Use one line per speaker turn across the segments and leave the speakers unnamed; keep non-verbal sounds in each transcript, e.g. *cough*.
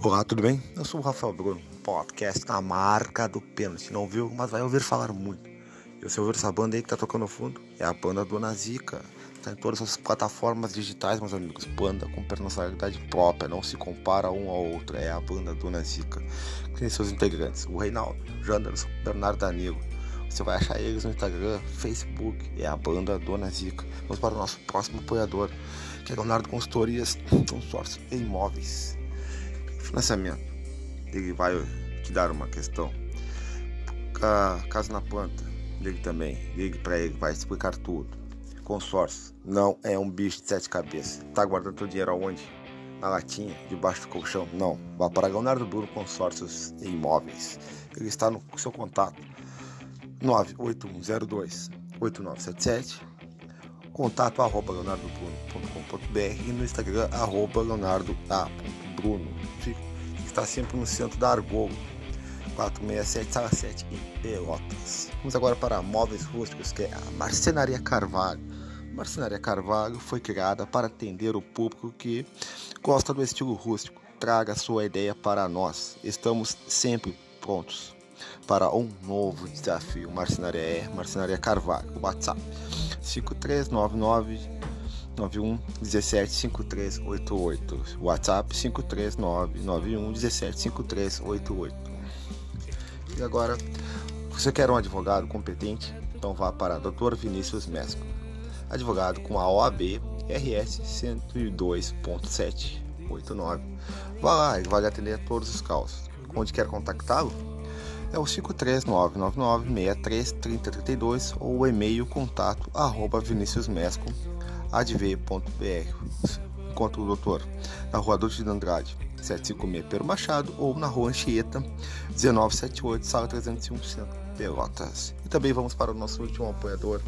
Olá, tudo bem? Eu sou o Rafael Bruno, podcast na marca do pênalti. Não viu, mas vai ouvir falar muito. E você ouvir essa banda aí que tá tocando no fundo? É a banda Dona Zica. Está em todas as plataformas digitais, meus amigos. Banda com personalidade própria, não se compara um ao outro. É a banda Dona Zica. Tem seus integrantes: o Reinaldo, Janderson, Bernardo Danilo. Você vai achar eles no Instagram, Facebook. É a banda Dona Zica. Vamos para o nosso próximo apoiador, que é Leonardo Consultorias, consórcio e imóveis financiamento. Ele vai te dar uma questão. Caso na planta, ligue também. Ligue para ele, vai explicar tudo. Consórcio não é um bicho de sete cabeças. Tá guardando seu dinheiro aonde? Na latinha, debaixo do colchão? Não. Vá para Leonardo Bruno Consórcios e Imóveis. Ele está no seu contato. 98102 8977 contato arroba leonardobruno.com.br e no Instagram arroba leonardo.bruno que está sempre no centro da Argolo 467 sala 7 em Pelotas. Vamos agora para móveis rústicos que é a Marcenaria Carvalho. Marcenaria Carvalho foi criada para atender o público que gosta do estilo rústico. Traga sua ideia para nós. Estamos sempre prontos para um novo desafio. Marcenaria é Marcenaria Carvalho. WhatsApp 5399 91 17 5388. WhatsApp 539 91 17 5388. E agora, você quer um advogado competente? Então vá para Dr. Vinícius Mesco. Advogado com a OAB RS 102.789. Vá lá, ele vai atender todos os casos. Onde quer contactá-lo? é o 53999633032 ou o e-mail contato arroba viniciusmesco.adv.br enquanto o doutor na rua Doutor de Andrade 756 Pedro Machado ou na rua Anchieta 1978 sala 301 Pelotas. E também vamos para o nosso último apoiador,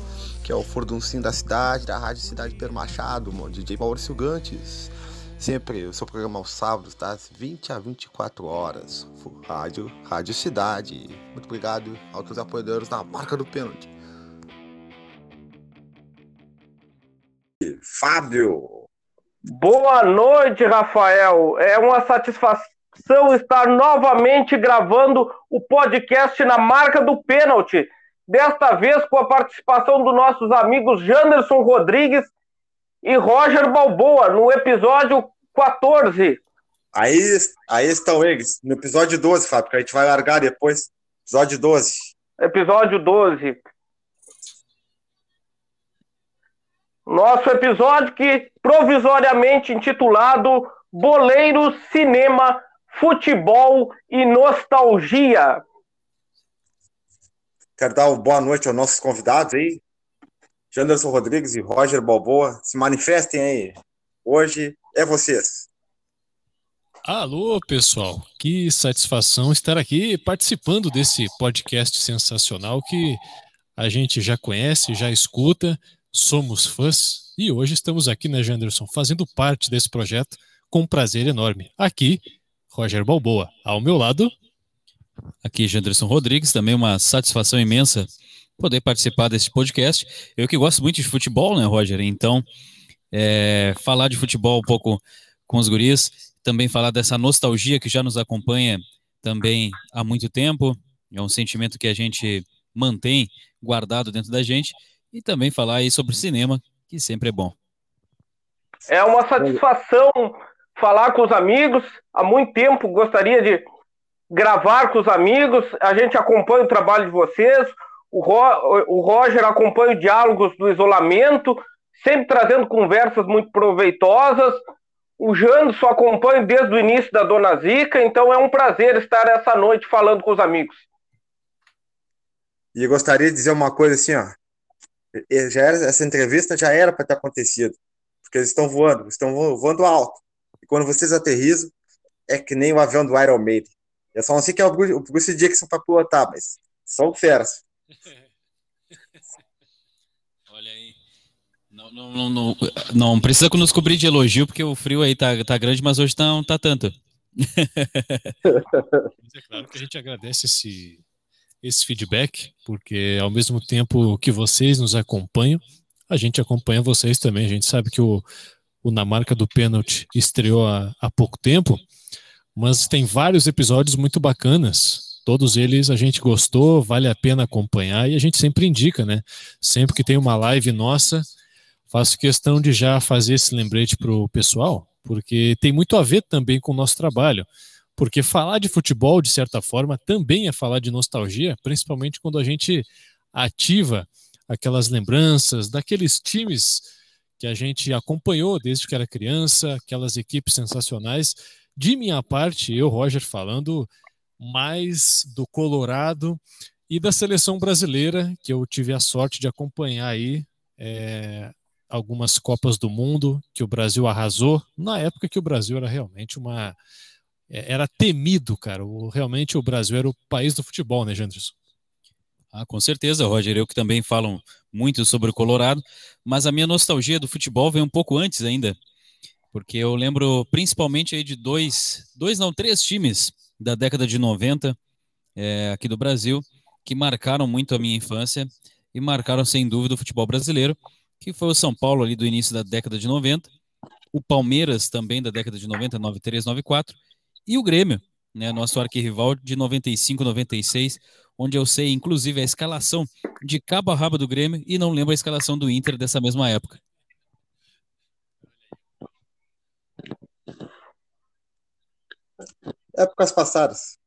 que é o Forduncinho da cidade, da Rádio Cidade Pedro Machado, DJ Maurício Gantes. Sempre o seu programa aos sábados, das 20 a 24 horas. Rádio, Rádio Cidade. Muito obrigado aos apoiadores na marca do pênalti.
Fábio.
Boa noite, Rafael. É uma satisfação estar novamente gravando o podcast na marca do pênalti. Desta vez com a participação dos nossos amigos Janderson Rodrigues e Roger Balboa no episódio 14.
Aí, aí estão eles, no episódio 12, Fábio, que a gente vai largar depois. Episódio 12.
Episódio 12. Nosso episódio que provisoriamente intitulado Boleiro, Cinema, Futebol e Nostalgia.
Quero dar uma boa noite aos nossos convidados aí, Janderson Rodrigues e Roger Balboa. Se manifestem aí. Hoje é vocês.
Alô, pessoal. Que satisfação estar aqui participando desse podcast sensacional que a gente já conhece, já escuta, somos fãs e hoje estamos aqui, né, Janderson, fazendo parte desse projeto com um prazer enorme. Aqui, Roger Balboa. Ao meu lado.
Aqui, Janderson Rodrigues, também uma satisfação imensa poder participar desse podcast. Eu que gosto muito de futebol, né, Roger? Então, é, falar de futebol um pouco com os guris, também falar dessa nostalgia que já nos acompanha também há muito tempo, é um sentimento que a gente mantém guardado dentro da gente, e também falar aí sobre cinema, que sempre é bom.
É uma satisfação falar com os amigos. Há muito tempo gostaria de gravar com os amigos. A gente acompanha o trabalho de vocês. O, Ro, o Roger acompanha o Diálogos do Isolamento, sempre trazendo conversas muito proveitosas. O Jando só acompanha desde o início da Dona Zica, então é um prazer estar essa noite falando com os amigos.
E gostaria de dizer uma coisa assim, ó. Já era, essa entrevista já era para ter acontecido, porque eles estão voando, estão voando alto. E quando vocês aterrizam, é que nem o avião do Iron Maiden. Eu só não sei que é o Bruce, o Bruce Dixon para pilotar, mas são feras. *laughs*
Olha aí. Não, não, não, não, não precisa nos cobrir de elogio, porque o frio aí tá, tá grande, mas hoje tá, não tá tanto. *laughs*
é claro que a gente agradece esse, esse feedback, porque ao mesmo tempo que vocês nos acompanham, a gente acompanha vocês também. A gente sabe que o, o Na Marca do Pênalti estreou há, há pouco tempo, mas tem vários episódios muito bacanas. Todos eles a gente gostou, vale a pena acompanhar e a gente sempre indica, né? Sempre que tem uma live nossa, faço questão de já fazer esse lembrete para o pessoal, porque tem muito a ver também com o nosso trabalho. Porque falar de futebol, de certa forma, também é falar de nostalgia, principalmente quando a gente ativa aquelas lembranças daqueles times que a gente acompanhou desde que era criança, aquelas equipes sensacionais. De minha parte, eu, Roger, falando mais do Colorado e da seleção brasileira, que eu tive a sorte de acompanhar aí é, algumas Copas do Mundo que o Brasil arrasou, na época que o Brasil era realmente uma era temido, cara. O, realmente o Brasil era o país do futebol, né, Janderson?
Ah, com certeza, Roger. Eu que também falam muito sobre o Colorado, mas a minha nostalgia do futebol vem um pouco antes ainda, porque eu lembro principalmente aí de dois, dois não, três times da década de 90 é, aqui do Brasil que marcaram muito a minha infância e marcaram sem dúvida o futebol brasileiro, que foi o São Paulo ali do início da década de 90, o Palmeiras também da década de 90, 93, 94 e o Grêmio, né, nosso arquirrival de 95, 96, onde eu sei, inclusive, a escalação de cabo a rabo do Grêmio e não lembro a escalação do Inter dessa mesma época.
Épocas passadas.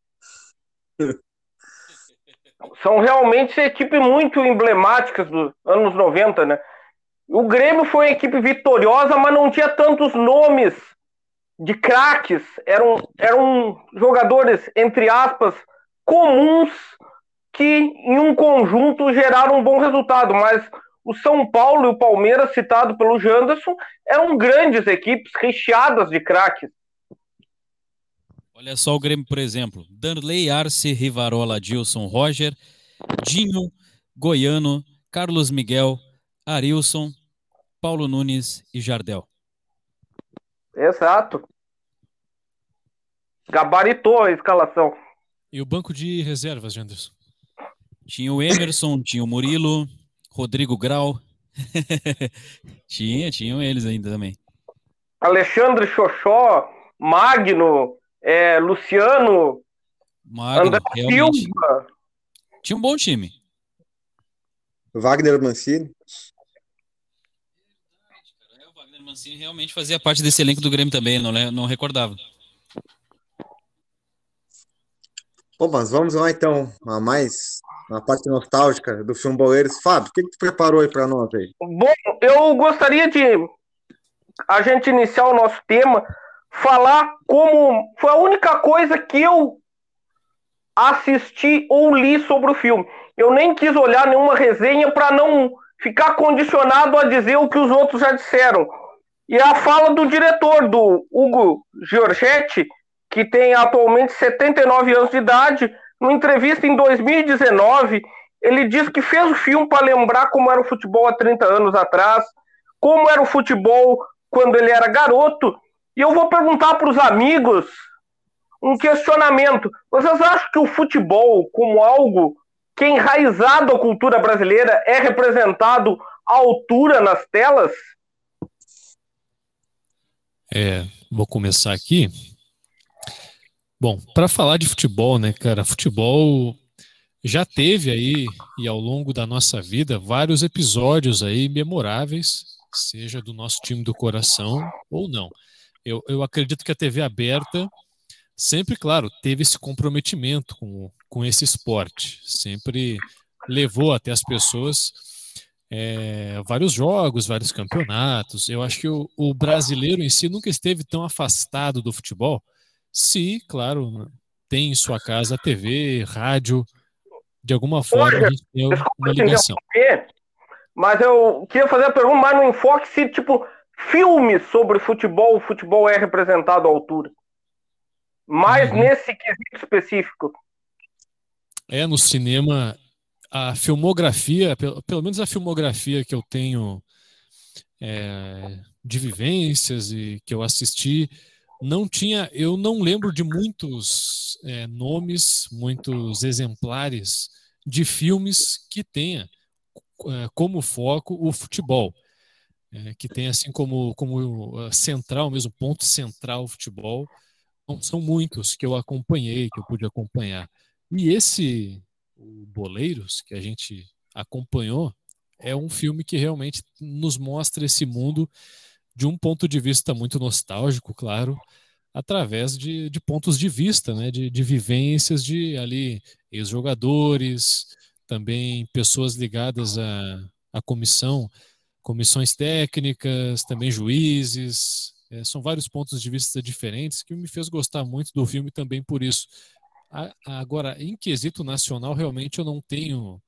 *laughs*
São realmente equipes muito emblemáticas dos anos 90, né? O Grêmio foi uma equipe vitoriosa, mas não tinha tantos nomes de craques, eram, eram jogadores, entre aspas, comuns que em um conjunto geraram um bom resultado, mas o São Paulo e o Palmeiras, citado pelo Janderson, eram grandes equipes recheadas de craques.
Olha só o Grêmio, por exemplo. Danley, Arce, Rivarola, Dilson, Roger, Dinho, Goiano, Carlos Miguel, Arilson, Paulo Nunes e Jardel.
Exato. Gabaritou a escalação.
E o banco de reservas, Janderson?
Tinha o Emerson, tinha o Murilo, Rodrigo Grau. *laughs* tinha, tinham eles ainda também.
Alexandre Xoxó, Magno, é, Luciano,
Magno, André Silva. Tinha um bom time.
Wagner Mancini.
Mancini realmente fazia parte desse elenco do Grêmio também, não, não recordava.
Bom, mas vamos lá então, a mais a parte nostálgica do filme Boleiros. Fábio, o que, que tu preparou aí para nós aí?
Bom, eu gostaria de a gente iniciar o nosso tema, falar como foi a única coisa que eu assisti ou li sobre o filme. Eu nem quis olhar nenhuma resenha para não ficar condicionado a dizer o que os outros já disseram. E a fala do diretor, do Hugo Giorgetti, que tem atualmente 79 anos de idade, numa entrevista em 2019, ele disse que fez o filme para lembrar como era o futebol há 30 anos atrás, como era o futebol quando ele era garoto. E eu vou perguntar para os amigos um questionamento. Vocês acham que o futebol, como algo que é enraizado à cultura brasileira, é representado à altura nas telas?
É, vou começar aqui. Bom, para falar de futebol, né, cara? Futebol já teve aí, e ao longo da nossa vida, vários episódios aí memoráveis, seja do nosso time do coração ou não. Eu, eu acredito que a TV aberta sempre, claro, teve esse comprometimento com, com esse esporte, sempre levou até as pessoas é, vários jogos, vários campeonatos. Eu acho que o, o, brasileiro em si nunca esteve tão afastado do futebol. Se, claro, tem em sua casa TV, rádio, de alguma forma a gente tem uma ligação.
Mas eu queria fazer a pergunta mais no enfoque se, tipo, filmes sobre futebol, o futebol é representado à altura. Mais uhum. nesse quesito específico.
É, no cinema a filmografia, pelo, pelo menos a filmografia que eu tenho é, de vivências e que eu assisti, não tinha, eu não lembro de muitos é, nomes, muitos exemplares de filmes que tenha é, como foco o futebol, é, que tem assim como, como central, mesmo ponto central o futebol. são muitos que eu acompanhei, que eu pude acompanhar. E esse, o Boleiros, que a gente acompanhou, é um filme que realmente nos mostra esse mundo de um ponto de vista muito nostálgico, claro, através de, de pontos de vista, né, de, de vivências de ali ex-jogadores, também pessoas ligadas à, à comissão, comissões técnicas, também juízes. É, são vários pontos de vista diferentes que me fez gostar muito do filme também por isso. Agora, em quesito nacional, realmente eu não tenho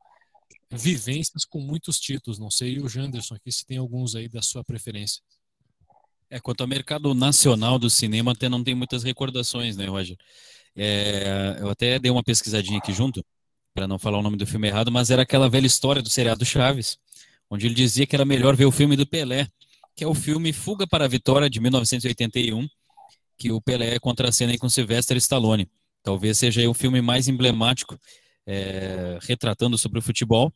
vivências com muitos títulos. Não sei o Janderson aqui se tem alguns aí da sua preferência.
É, quanto ao mercado nacional do cinema, até não tem muitas recordações, né, Roger? É, eu até dei uma pesquisadinha aqui junto, para não falar o nome do filme errado, mas era aquela velha história do seriado Chaves, onde ele dizia que era melhor ver o filme do Pelé, que é o filme Fuga para a Vitória, de 1981, que o Pelé contracena com Sylvester Stallone. Talvez seja o filme mais emblemático é, retratando sobre o futebol,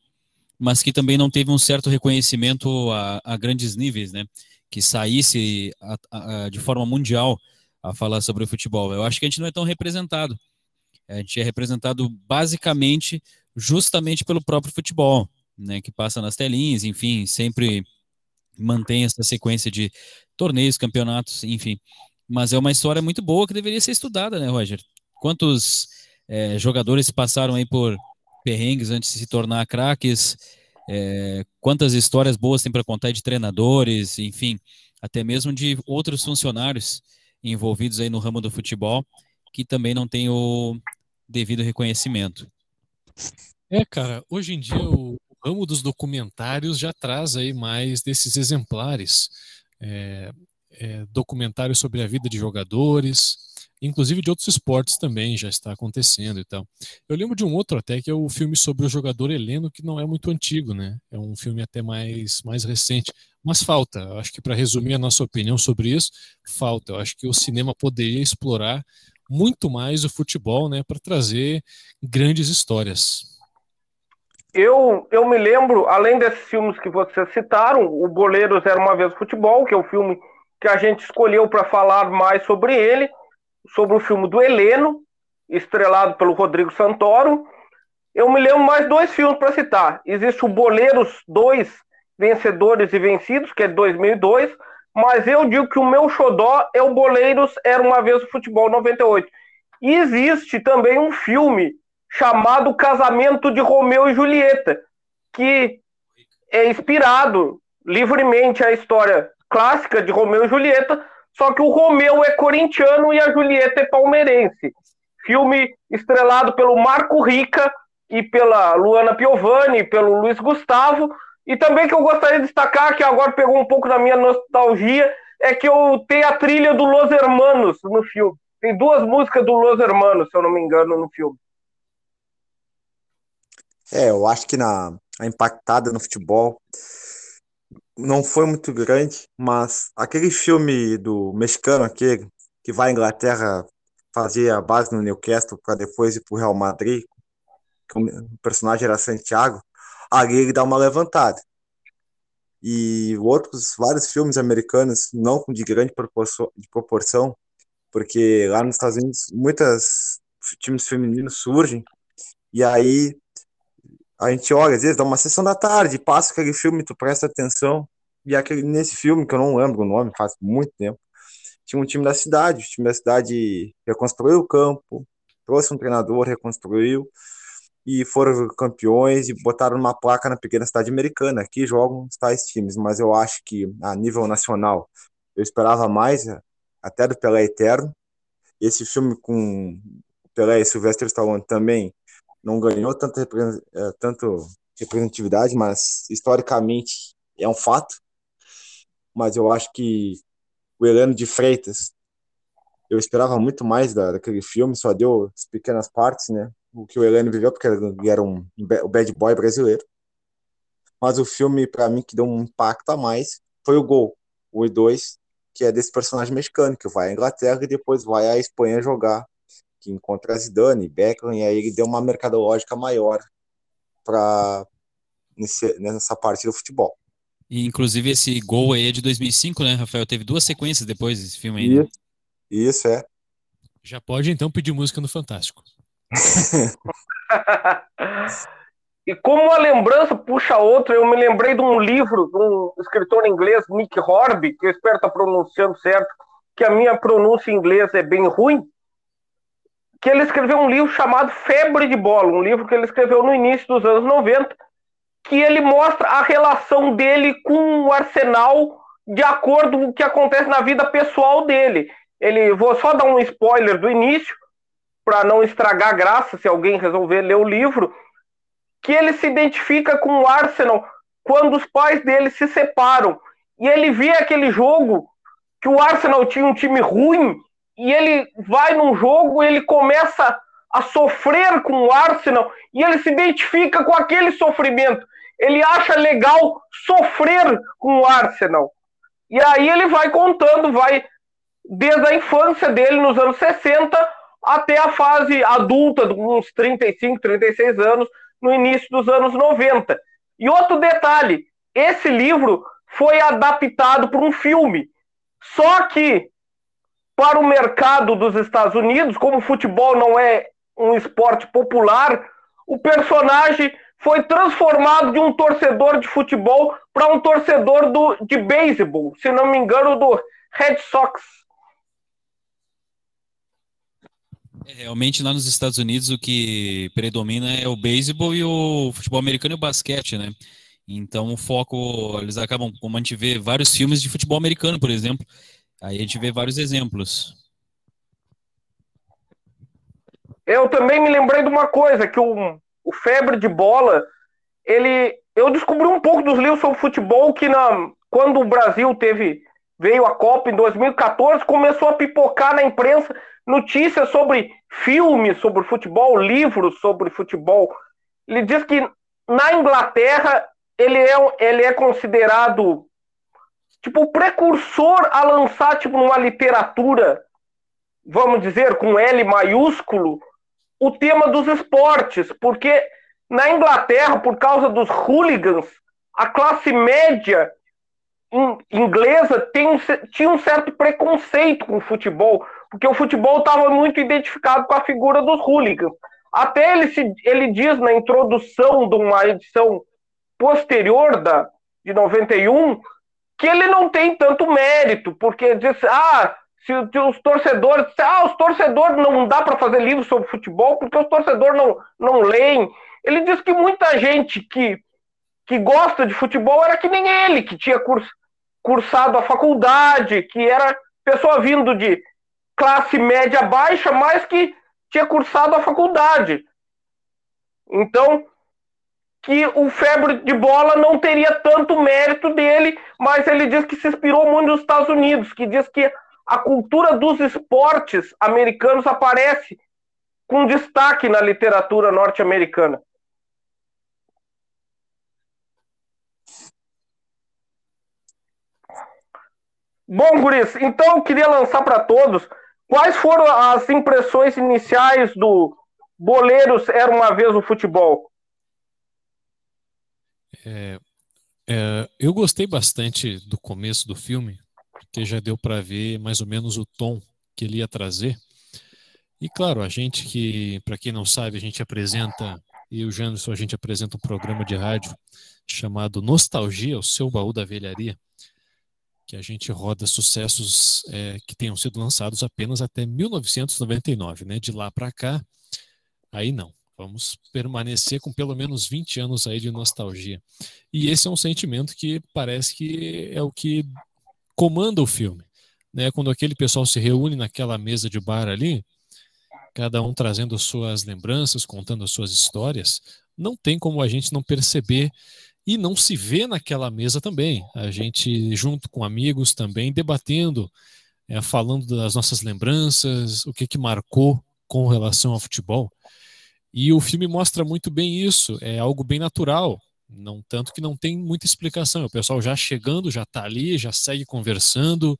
mas que também não teve um certo reconhecimento a, a grandes níveis, né? que saísse a, a, de forma mundial a falar sobre o futebol. Eu acho que a gente não é tão representado. A gente é representado basicamente justamente pelo próprio futebol, né, que passa nas telinhas, enfim, sempre mantém essa sequência de torneios, campeonatos, enfim. Mas é uma história muito boa que deveria ser estudada, né, Roger? Quantos é, jogadores passaram aí por perrengues antes de se tornar craques? É, quantas histórias boas tem para contar de treinadores, enfim, até mesmo de outros funcionários envolvidos aí no ramo do futebol que também não tem o devido reconhecimento.
É, cara, hoje em dia o ramo dos documentários já traz aí mais desses exemplares, é, é, documentários sobre a vida de jogadores, inclusive de outros esportes também já está acontecendo e tal. Eu lembro de um outro até que é o filme sobre o jogador Heleno, que não é muito antigo, né? É um filme até mais, mais recente. Mas falta, acho que para resumir a nossa opinião sobre isso, falta. Eu acho que o cinema poderia explorar muito mais o futebol, né, para trazer grandes histórias.
Eu, eu me lembro, além desses filmes que vocês citaram, o Boleiros era uma vez futebol, que é o filme que a gente escolheu para falar mais sobre ele sobre o filme do Heleno, estrelado pelo Rodrigo Santoro. Eu me lembro mais dois filmes para citar. Existe o Boleiros 2, Vencedores e Vencidos, que é de 2002, mas eu digo que o meu xodó é o Boleiros Era Uma Vez o Futebol 98. E existe também um filme chamado Casamento de Romeu e Julieta, que é inspirado livremente a história clássica de Romeu e Julieta, só que o Romeu é corintiano e a Julieta é palmeirense. Filme estrelado pelo Marco Rica e pela Luana Piovani, pelo Luiz Gustavo. E também que eu gostaria de destacar, que agora pegou um pouco da minha nostalgia, é que eu tenho a trilha do Los Hermanos no filme. Tem duas músicas do Los Hermanos, se eu não me engano, no filme.
É, eu acho que na a impactada no futebol não foi muito grande, mas aquele filme do mexicano, aquele que vai à Inglaterra fazer a base no Newcastle para depois ir para o Real Madrid, que o personagem era Santiago, ali ele dá uma levantada. E outros, vários filmes americanos, não de grande proporção, porque lá nos Estados Unidos muitos times femininos surgem, e aí a gente olha, às vezes dá uma sessão da tarde, passa aquele filme, tu presta atenção, e aquele, nesse filme, que eu não lembro o nome, faz muito tempo, tinha um time da cidade, o time da cidade reconstruiu o campo, trouxe um treinador, reconstruiu, e foram campeões e botaram uma placa na pequena cidade americana. Aqui jogam tais times, mas eu acho que a nível nacional eu esperava mais, até do Pelé Eterno. Esse filme com Pelé e Sylvester Stallone também não ganhou tanta é, tanto representatividade, mas historicamente é um fato. Mas eu acho que o Heleno de Freitas, eu esperava muito mais da, daquele filme, só deu as pequenas partes, né? O que o Heleno viveu, porque ele era um, o bad boy brasileiro. Mas o filme, para mim, que deu um impacto a mais foi o Gol, o I2, que é desse personagem mexicano, que vai à Inglaterra e depois vai à Espanha jogar que encontra Zidane, Beckham, e aí ele deu uma mercadológica maior para nessa parte do futebol.
E inclusive esse gol aí é de 2005, né, Rafael? Teve duas sequências depois desse filme aí. Né?
Isso, isso é.
Já pode então pedir música no Fantástico. *laughs*
e como uma lembrança puxa outra, eu me lembrei de um livro de um escritor inglês, Nick Horby, que eu espero estar pronunciando certo, que a minha pronúncia em inglês é bem ruim, que ele escreveu um livro chamado Febre de Bola, um livro que ele escreveu no início dos anos 90, que ele mostra a relação dele com o Arsenal de acordo com o que acontece na vida pessoal dele. Ele, vou só dar um spoiler do início, para não estragar a graça se alguém resolver ler o livro, que ele se identifica com o Arsenal quando os pais dele se separam. E ele vê aquele jogo que o Arsenal tinha um time ruim e ele vai num jogo ele começa a sofrer com o Arsenal e ele se identifica com aquele sofrimento. Ele acha legal sofrer com o Arsenal. E aí ele vai contando, vai desde a infância dele nos anos 60 até a fase adulta, uns 35, 36 anos, no início dos anos 90. E outro detalhe, esse livro foi adaptado para um filme. Só que para o mercado dos Estados Unidos, como o futebol não é um esporte popular, o personagem foi transformado de um torcedor de futebol para um torcedor do, de beisebol, se não me engano, do Red Sox.
É, realmente lá nos Estados Unidos o que predomina é o beisebol e o futebol americano e o basquete, né? Então o foco, eles acabam, como a gente vê vários filmes de futebol americano, por exemplo, Aí a gente vê vários exemplos.
Eu também me lembrei de uma coisa, que o, o Febre de Bola, ele, eu descobri um pouco dos livros sobre futebol que na, quando o Brasil teve veio a Copa em 2014, começou a pipocar na imprensa notícias sobre filmes sobre futebol, livros sobre futebol. Ele diz que na Inglaterra ele é, ele é considerado tipo, o precursor a lançar, tipo, numa literatura, vamos dizer, com L maiúsculo, o tema dos esportes, porque na Inglaterra, por causa dos hooligans, a classe média inglesa tem, tinha um certo preconceito com o futebol, porque o futebol estava muito identificado com a figura dos hooligans. Até ele, se, ele diz na introdução de uma edição posterior da, de 91 que ele não tem tanto mérito, porque diz, ah, se os torcedores, ah, os torcedores não dá para fazer livro sobre futebol porque os torcedores não, não leem. Ele diz que muita gente que, que gosta de futebol era que nem ele, que tinha curs, cursado a faculdade, que era pessoa vindo de classe média baixa, mas que tinha cursado a faculdade. Então, que o febre de bola não teria tanto mérito dele, mas ele diz que se inspirou muito nos Estados Unidos, que diz que a cultura dos esportes americanos aparece com destaque na literatura norte-americana. Bom, Guris, então eu queria lançar para todos quais foram as impressões iniciais do Boleiros Era Uma Vez o Futebol.
É, é, eu gostei bastante do começo do filme, porque já deu para ver mais ou menos o tom que ele ia trazer. E claro, a gente que, para quem não sabe, a gente apresenta, e o Janderson, a gente apresenta um programa de rádio chamado Nostalgia, o seu baú da velharia, que a gente roda sucessos é, que tenham sido lançados apenas até 1999, né? De lá para cá, aí não. Vamos permanecer com pelo menos 20 anos aí de nostalgia. E esse é um sentimento que parece que é o que comanda o filme. Né? Quando aquele pessoal se reúne naquela mesa de bar ali, cada um trazendo suas lembranças, contando as suas histórias, não tem como a gente não perceber e não se ver naquela mesa também. A gente, junto com amigos também, debatendo, é, falando das nossas lembranças, o que, que marcou com relação ao futebol. E o filme mostra muito bem isso, é algo bem natural, não tanto que não tem muita explicação. O pessoal já chegando, já está ali, já segue conversando.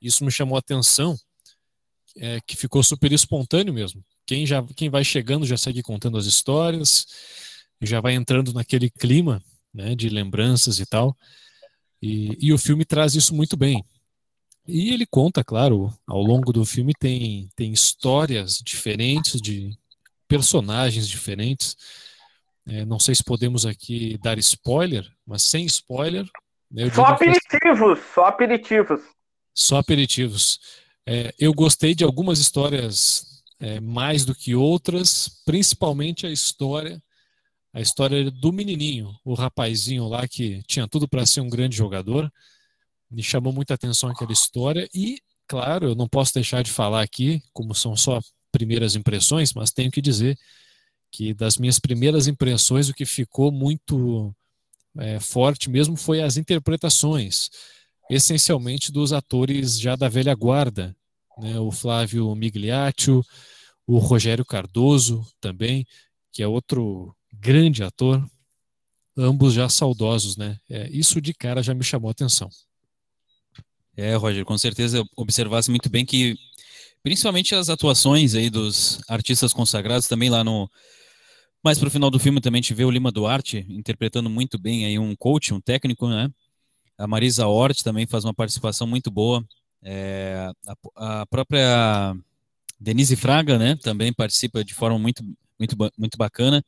Isso me chamou a atenção, é, que ficou super espontâneo mesmo. Quem já quem vai chegando já segue contando as histórias, já vai entrando naquele clima né, de lembranças e tal. E, e o filme traz isso muito bem. E ele conta, claro, ao longo do filme tem, tem histórias diferentes de personagens diferentes. É, não sei se podemos aqui dar spoiler, mas sem spoiler.
Né, só aperitivos, que... só aperitivos.
Só aperitivos. É, eu gostei de algumas histórias é, mais do que outras, principalmente a história a história do menininho, o rapazinho lá que tinha tudo para ser um grande jogador. Me chamou muita atenção aquela história e, claro, eu não posso deixar de falar aqui, como são só primeiras impressões, mas tenho que dizer que das minhas primeiras impressões o que ficou muito é, forte mesmo foi as interpretações, essencialmente dos atores já da velha guarda, né? O Flávio Migliaccio, o Rogério Cardoso também, que é outro grande ator, ambos já saudosos, né? É, isso de cara já me chamou a atenção.
É, Roger, com certeza observasse muito bem que, principalmente as atuações aí dos artistas consagrados, também lá no. Mais pro final do filme também te vê o Lima Duarte interpretando muito bem aí um coach, um técnico, né? A Marisa Hort também faz uma participação muito boa. É, a, a, própria Denise Fraga, né? Também participa de forma muito, muito, muito bacana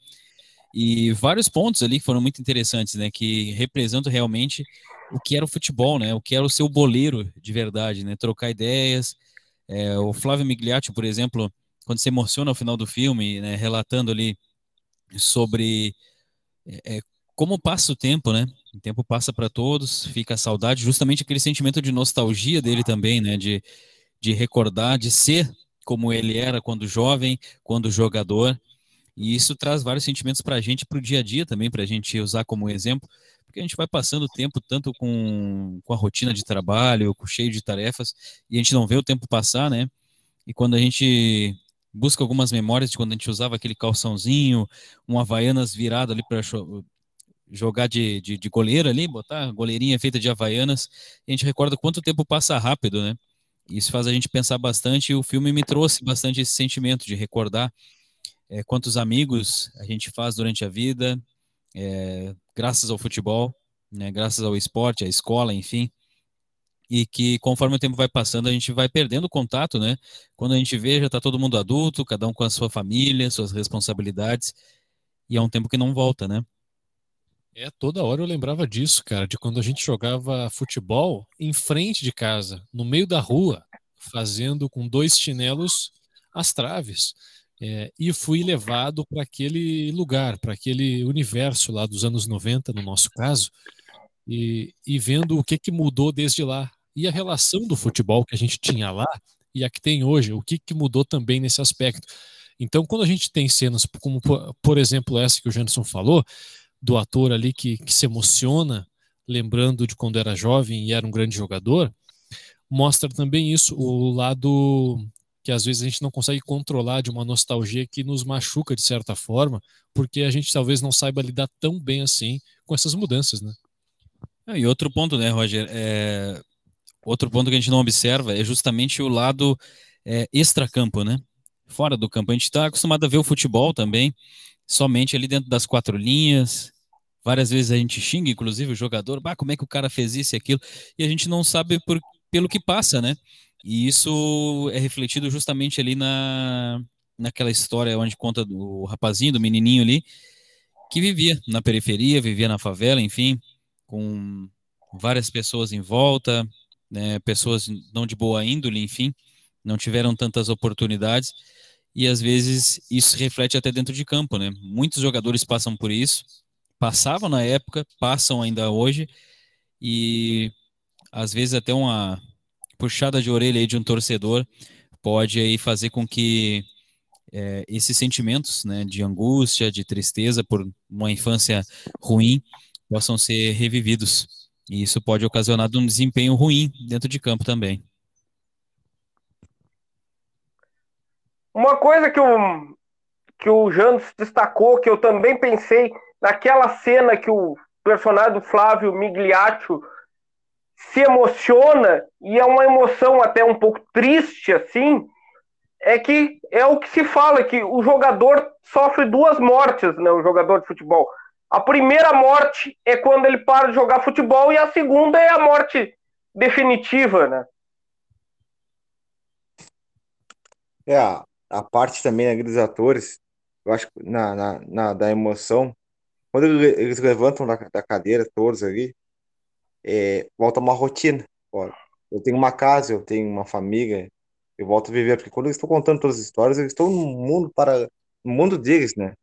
e vários pontos ali que foram muito interessantes, né, que representam realmente o que era o futebol, né, o que era o seu boleiro de verdade, né, trocar ideias. É, o Flávio Migliaccio, por exemplo, quando se emociona ao final do filme, né, relatando ali sobre é, é como passa o tempo, né? O tempo passa para todos, fica a saudade, justamente aquele sentimento de nostalgia dele também, né? De, de recordar, de ser como ele era quando jovem, quando jogador. E isso traz vários sentimentos para a gente, para o dia a dia também, para a gente usar como exemplo, porque a gente vai passando o tempo tanto com, com a rotina de trabalho, com cheio de tarefas, e a gente não vê o tempo passar, né? E quando a gente busca algumas memórias de quando a gente usava aquele calçãozinho, um Havaianas virado ali para jogar de, de, de goleiro ali, botar goleirinha feita de Havaianas, a gente recorda quanto tempo passa rápido, né? Isso faz a gente pensar bastante e o filme me trouxe bastante esse sentimento de recordar é, quantos amigos a gente faz durante a vida, é, graças ao futebol, né, graças ao esporte, à escola, enfim, e que conforme o tempo vai passando, a gente vai perdendo contato, né? Quando a gente vê, já está todo mundo adulto, cada um com a sua família, suas responsabilidades, e é um tempo que não volta, né?
É, toda hora eu lembrava disso, cara, de quando a gente jogava futebol em frente de casa, no meio da rua, fazendo com dois chinelos as traves. É, e fui levado para aquele lugar, para aquele universo lá dos anos 90, no nosso caso, e, e vendo o que, que mudou desde lá. E a relação do futebol que a gente tinha lá e a que tem hoje, o que, que mudou também nesse aspecto. Então, quando a gente tem cenas como, por exemplo, essa que o Janderson falou, do ator ali que, que se emociona, lembrando de quando era jovem e era um grande jogador, mostra também isso, o lado que às vezes a gente não consegue controlar de uma nostalgia que nos machuca de certa forma, porque a gente talvez não saiba lidar tão bem assim com essas mudanças, né?
É, e outro ponto, né, Roger? É... Outro ponto que a gente não observa é justamente o lado é, extra-campo, né? Fora do campo. A gente está acostumado a ver o futebol também, somente ali dentro das quatro linhas. Várias vezes a gente xinga, inclusive, o jogador, bah, como é que o cara fez isso e aquilo, e a gente não sabe por, pelo que passa, né? E isso é refletido justamente ali na, naquela história onde conta do rapazinho, do menininho ali, que vivia na periferia, vivia na favela, enfim, com várias pessoas em volta, né, pessoas não de boa índole, enfim, não tiveram tantas oportunidades e às vezes isso reflete até dentro de campo, né? Muitos jogadores passam por isso, passavam na época, passam ainda hoje e às vezes até uma puxada de orelha aí de um torcedor pode aí fazer com que é, esses sentimentos né, de angústia, de tristeza por uma infância ruim possam ser revividos. E isso pode ocasionar um desempenho ruim dentro de campo também.
Uma coisa que o, que o Jantos destacou, que eu também pensei naquela cena que o personagem do Flávio Migliaccio se emociona, e é uma emoção até um pouco triste, assim, é que é o que se fala, que o jogador sofre duas mortes, né, o jogador de futebol. A primeira morte é quando ele para de jogar futebol, e a segunda é a morte definitiva, né?
É, a parte também né, dos atores, eu acho, na, na, na, da emoção, quando eles levantam da, da cadeira todos ali, é, volta uma rotina. Eu tenho uma casa, eu tenho uma família, eu volto a viver, porque quando eles estão contando todas as histórias, eles estão no mundo para, no mundo deles, né?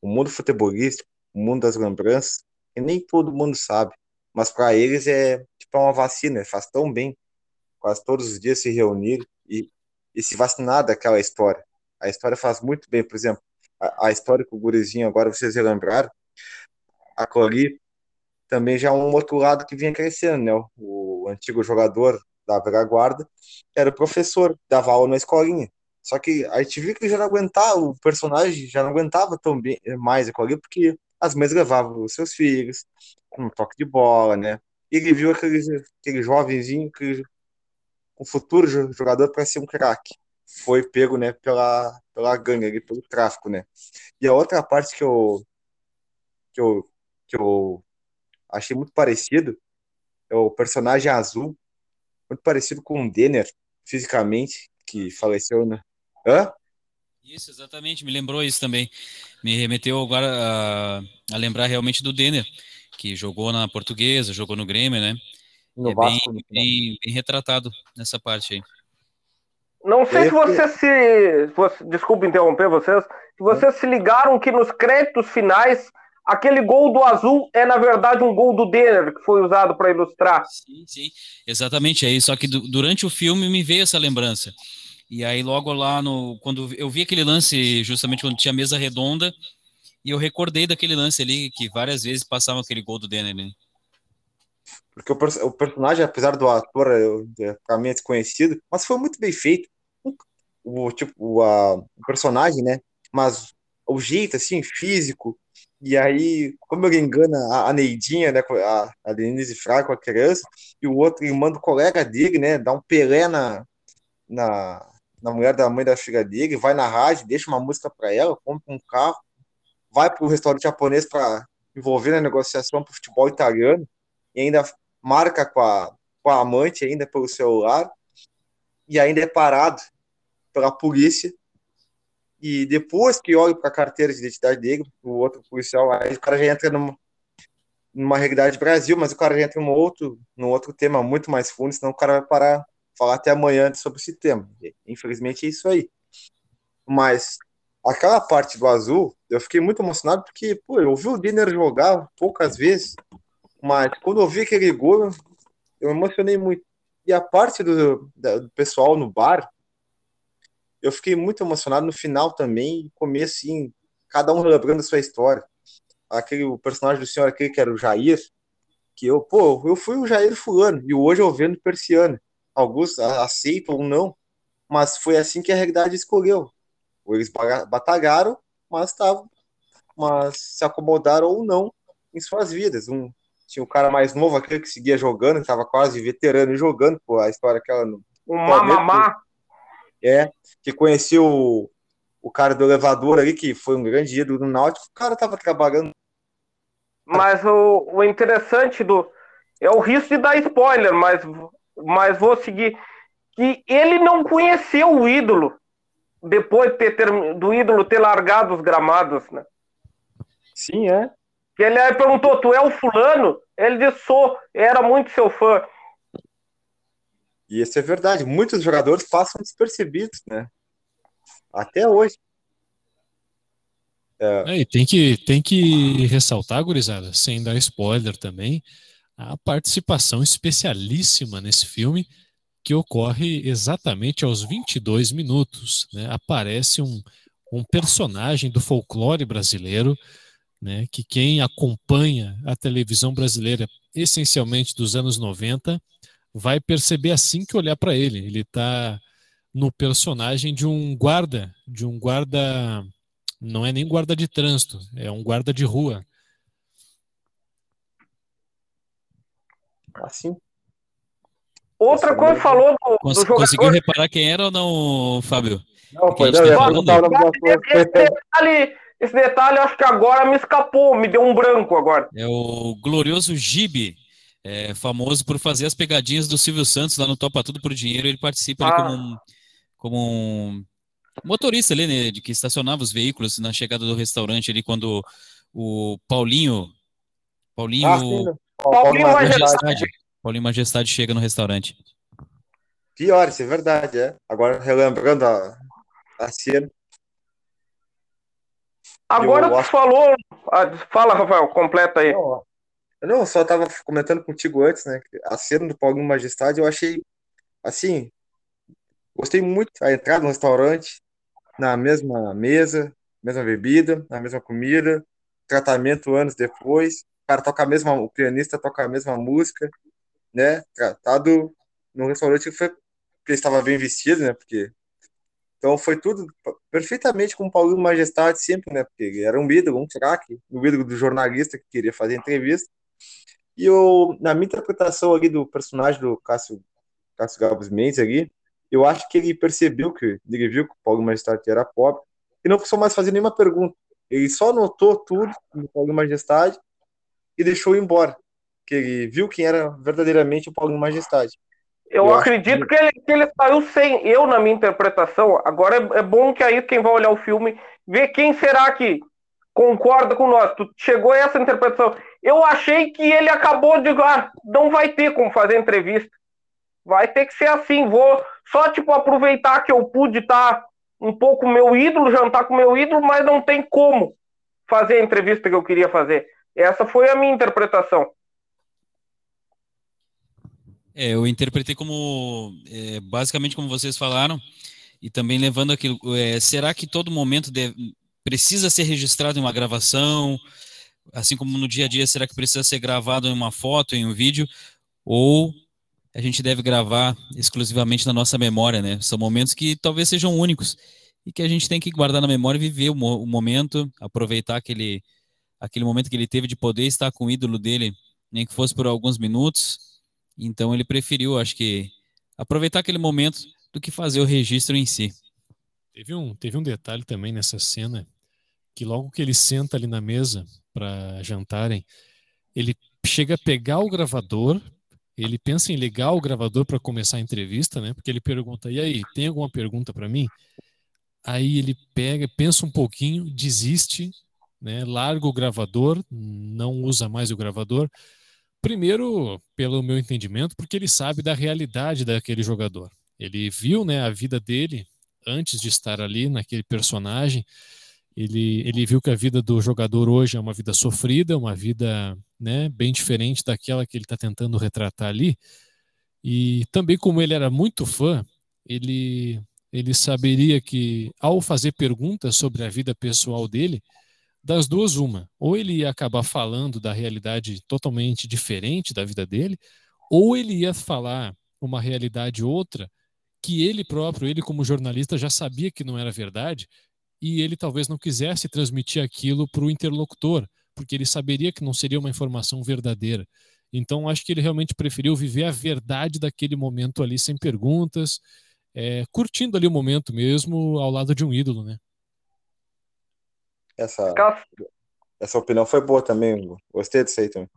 O mundo futebolístico, o mundo das lembranças, e nem todo mundo sabe. Mas para eles é tipo uma vacina, faz tão bem, quase todos os dias se reunir e, e se vacinar daquela história. A história faz muito bem, por exemplo, a, a história que o gurizinho agora vocês relembraram, a Cori também já é um outro lado que vinha crescendo, né? O, o antigo jogador da velha guarda era o professor, dava aula na escolinha. Só que a gente viu que já não aguentava, o personagem já não aguentava tão bem mais a Cori, porque as mães levavam os seus filhos, um toque de bola, né? E ele viu aquele, aquele jovenzinho, aquele, um futuro jo- jogador para ser um craque. Foi pego, né, pela, pela gangue ali, pelo tráfico, né? E a outra parte que eu, que eu, que eu achei muito parecido é o personagem azul, muito parecido com o Denner, fisicamente, que faleceu, né? Hã?
Isso, exatamente, me lembrou isso também. Me remeteu agora a, a lembrar realmente do Denner, que jogou na Portuguesa, jogou no Grêmio, né?
No
é bem,
Vasco. final.
bem, bem retratado nessa parte aí.
Não sei
Esse-
se vocês se. você- desculpa interromper vocês. Se vocês se ligaram que nos créditos finais, aquele gol do azul é, na verdade, um gol do Denner, que foi usado para ilustrar.
Sim, sim, exatamente aí. Só que du- durante o filme me veio essa lembrança. E aí logo lá no quando eu vi aquele lance justamente quando tinha mesa redonda e eu recordei daquele lance ali que várias vezes passava aquele gol do Denner. Né?
Porque o, o personagem, apesar do ator é, pra mim é desconhecido, mas foi muito bem feito. O, tipo, o, a- o personagem, né? Mas o jeito, assim, físico. E aí, como ele engana a, a Neidinha, né? A, a Denise Fraga com a criança, e o outro, ele manda o colega dele, né? Dá um pelé na, na, na mulher da mãe da filha dele, vai na rádio, deixa uma música pra ela, compra um carro, vai pro restaurante japonês para envolver na negociação pro futebol italiano, e ainda marca com a, com a amante ainda pelo celular e ainda é parado pela polícia e depois que olha para a carteira de identidade dele, o outro policial, aí o cara já entra numa, numa realidade Brasil, mas o cara já entra num outro, num outro tema muito mais fundo, senão o cara vai parar falar até amanhã sobre esse tema. Infelizmente é isso aí. Mas aquela parte do azul, eu fiquei muito emocionado porque, pô, eu vi o Dinner jogar poucas vezes, mas quando eu vi aquele gol, eu emocionei muito. E a parte do, do pessoal no bar, eu fiquei muito emocionado no final também, começo assim, cada um relembrando a sua história. Aquele o personagem do senhor aquele que era o Jair, que eu, pô, eu fui o Jair fulano, e hoje eu vendo persiano. Alguns aceitam ou não, mas foi assim que a realidade escolheu. Ou eles batalharam, mas estavam, mas se acomodaram ou não em suas vidas. Um, tinha o cara mais novo, aquele que seguia jogando, que estava quase veterano e jogando, pô, a história aquela no,
Um mamamá.
É, que conheceu o, o cara do elevador ali, que foi um grande ídolo do Náutico, o cara tava trabalhando.
Mas o, o interessante do. É o risco de dar spoiler, mas, mas vou seguir. Que ele não conheceu o ídolo depois de ter, ter- do ídolo ter largado os gramados, né?
Sim, é.
Que ele aí perguntou: Tu é o fulano? Ele disse: Sou, era muito seu fã.
E isso é verdade. Muitos jogadores passam despercebidos, né? Até hoje.
É, e tem que, tem que ressaltar, gurizada, sem dar spoiler também, a participação especialíssima nesse filme que ocorre exatamente aos 22 minutos. Né? Aparece um, um personagem do folclore brasileiro, né? que quem acompanha a televisão brasileira essencialmente dos anos 90 vai perceber assim que olhar para ele. Ele está no personagem de um guarda, de um guarda não é nem guarda de trânsito, é um guarda de rua.
Assim.
Outra coisa
mesmo.
falou do, do
Cons-
jogador.
conseguiu reparar quem era ou não, Fábio?
Não,
foi,
não, nome da
Esse detalhe, esse detalhe, acho que agora me escapou, me deu um branco agora.
É o glorioso Gibe, é, famoso por fazer as pegadinhas do Silvio Santos lá no Topa Tudo por Dinheiro. Ele participa ali
Ah.
como um, como um motorista ali, né, de que estacionava os veículos na chegada do restaurante ali quando o Paulinho. Paulinho. Ah, né?
Paulinho Majestade.
Paulinho Majestade chega no restaurante.
Pior, isso é verdade, é. Agora, relembrando a, a cena.
Agora tu acho... falou. Ah, fala, Rafael, completa aí.
Não, eu não, só tava comentando contigo antes, né? A cena do Paulinho Majestade eu achei assim. Gostei muito a entrada no restaurante, na mesma mesa, mesma bebida, na mesma comida, tratamento anos depois. O cara toca a mesma, o pianista toca a mesma música, né? Tratado no restaurante que foi estava bem vestido, né? Porque então foi tudo perfeitamente com o Paulinho Majestade sempre, né? Porque era um ídolo, um craque, um ídolo do jornalista que queria fazer entrevista. E eu, na minha interpretação ali do personagem do Cássio, Cássio Gabos Mendes ali, eu acho que ele percebeu que ele viu que o Paulo Majestade era pobre e não precisou mais fazer nenhuma pergunta. Ele só anotou tudo do Paulo Majestade e deixou embora. Que ele viu quem era verdadeiramente o Paulo Majestade.
Eu, eu acredito que... que, ele, que ele saiu sem eu na minha interpretação. Agora é, é, bom que aí quem vai olhar o filme vê quem será que concorda com nós. Tu chegou a essa interpretação. Eu achei que ele acabou de ah, não vai ter como fazer entrevista. Vai ter que ser assim. Vou só tipo aproveitar que eu pude estar um pouco meu ídolo, jantar com meu ídolo, mas não tem como fazer a entrevista que eu queria fazer. Essa foi a minha interpretação.
É, eu interpretei como é, basicamente como vocês falaram e também levando aquilo. É, será que todo momento deve, precisa ser registrado em uma gravação? Assim como no dia a dia, será que precisa ser gravado em uma foto, em um vídeo? Ou a gente deve gravar exclusivamente na nossa memória, né? São momentos que talvez sejam únicos e que a gente tem que guardar na memória e viver o, mo o momento, aproveitar aquele, aquele momento que ele teve de poder estar com o ídolo dele, nem que fosse por alguns minutos. Então ele preferiu, acho que, aproveitar aquele momento do que fazer o registro em si.
Teve um, teve um detalhe também nessa cena, que logo que ele senta ali na mesa para jantarem, ele chega a pegar o gravador ele pensa em ligar o gravador para começar a entrevista, né? Porque ele pergunta: "E aí, tem alguma pergunta para mim?" Aí ele pega, pensa um pouquinho, desiste, né? Larga o gravador, não usa mais o gravador. Primeiro, pelo meu entendimento, porque ele sabe da realidade daquele jogador. Ele viu, né, a vida dele antes de estar ali naquele personagem ele, ele viu que a vida do jogador hoje é uma vida sofrida, uma vida né, bem diferente daquela que ele está tentando retratar ali. E também, como ele era muito fã, ele, ele saberia que, ao fazer perguntas sobre a vida pessoal dele, das duas, uma. Ou ele ia acabar falando da realidade totalmente diferente da vida dele, ou ele ia falar uma realidade outra que ele próprio, ele como jornalista, já sabia que não era verdade e ele talvez não quisesse transmitir aquilo para o interlocutor, porque ele saberia que não seria uma informação verdadeira. Então, acho que ele realmente preferiu viver a verdade daquele momento ali, sem perguntas, é, curtindo ali o momento mesmo, ao lado de um ídolo, né?
Essa, essa opinião foi boa também, gostei disso aí também.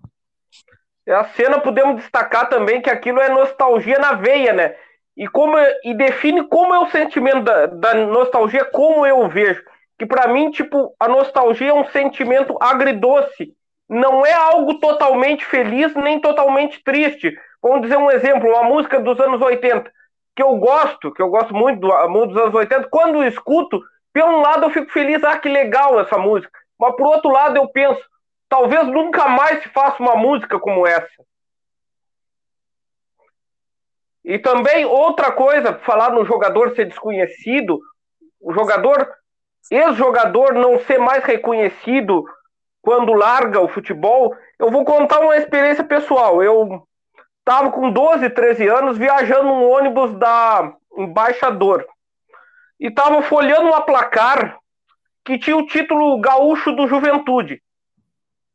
A cena podemos destacar também que aquilo é nostalgia na veia, né? E como e define como é o sentimento da, da nostalgia, como eu vejo. Que para mim, tipo, a nostalgia é um sentimento agridoce. Não é algo totalmente feliz nem totalmente triste. Vamos dizer um exemplo, uma música dos anos 80 que eu gosto, que eu gosto muito do dos anos 80. Quando eu escuto, pelo um lado eu fico feliz, ah, que legal essa música. Mas por outro lado eu penso, talvez nunca mais se faça uma música como essa. E também outra coisa, falar no jogador ser desconhecido, o jogador, ex-jogador não ser mais reconhecido quando larga o futebol. Eu vou contar uma experiência pessoal. Eu estava com 12, 13 anos viajando num ônibus da Embaixador e estava folhando uma placar que tinha o título Gaúcho do Juventude,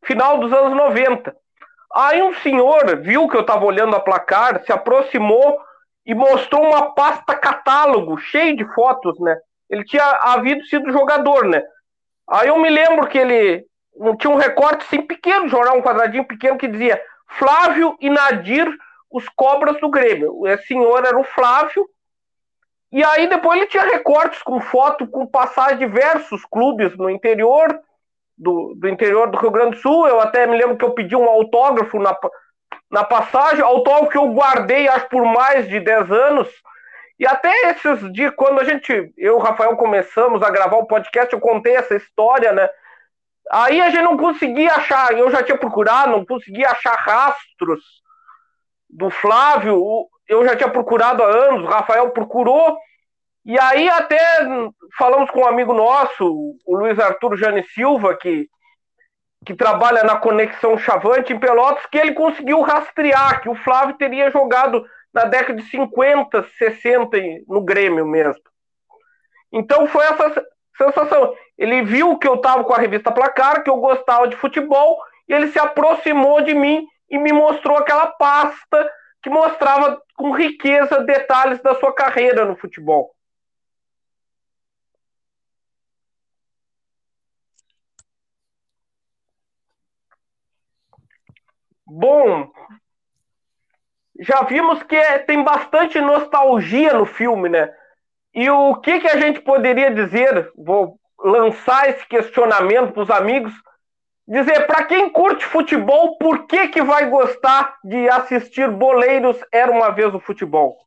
final dos anos 90. Aí um senhor viu que eu estava olhando a placar, se aproximou e mostrou uma pasta catálogo cheio de fotos, né? Ele tinha havido sido jogador, né? Aí eu me lembro que ele tinha um recorte assim pequeno, jornal um quadradinho pequeno que dizia Flávio e Nadir, os cobras do Grêmio. Esse senhor era o Flávio E aí depois ele tinha recortes com foto, com passagem de diversos clubes no interior do, do interior do Rio Grande do Sul. Eu até me lembro que eu pedi um autógrafo na, na passagem, autógrafo que eu guardei acho por mais de 10 anos. E até esses dias, quando a gente, eu e o Rafael começamos a gravar o podcast, eu contei essa história, né? Aí a gente não conseguia achar, eu já tinha procurado, não conseguia achar rastros do Flávio, eu já tinha procurado há anos, o Rafael procurou, e aí até falamos com um amigo nosso, o Luiz Arthur Jane Silva, que, que trabalha na Conexão Chavante em Pelotas, que ele conseguiu rastrear que o Flávio teria jogado na década de 50, 60 no Grêmio mesmo. Então foi essa sensação. Ele viu que eu estava com a revista Placar, que eu gostava de futebol, e ele se aproximou de mim e me mostrou aquela pasta que mostrava com riqueza detalhes da sua carreira no futebol. Bom, já vimos que é, tem bastante nostalgia no filme, né? E o que, que a gente poderia dizer? Vou lançar esse questionamento para os amigos. Dizer, para quem curte futebol, por que, que vai gostar de assistir Boleiros Era Uma Vez o Futebol?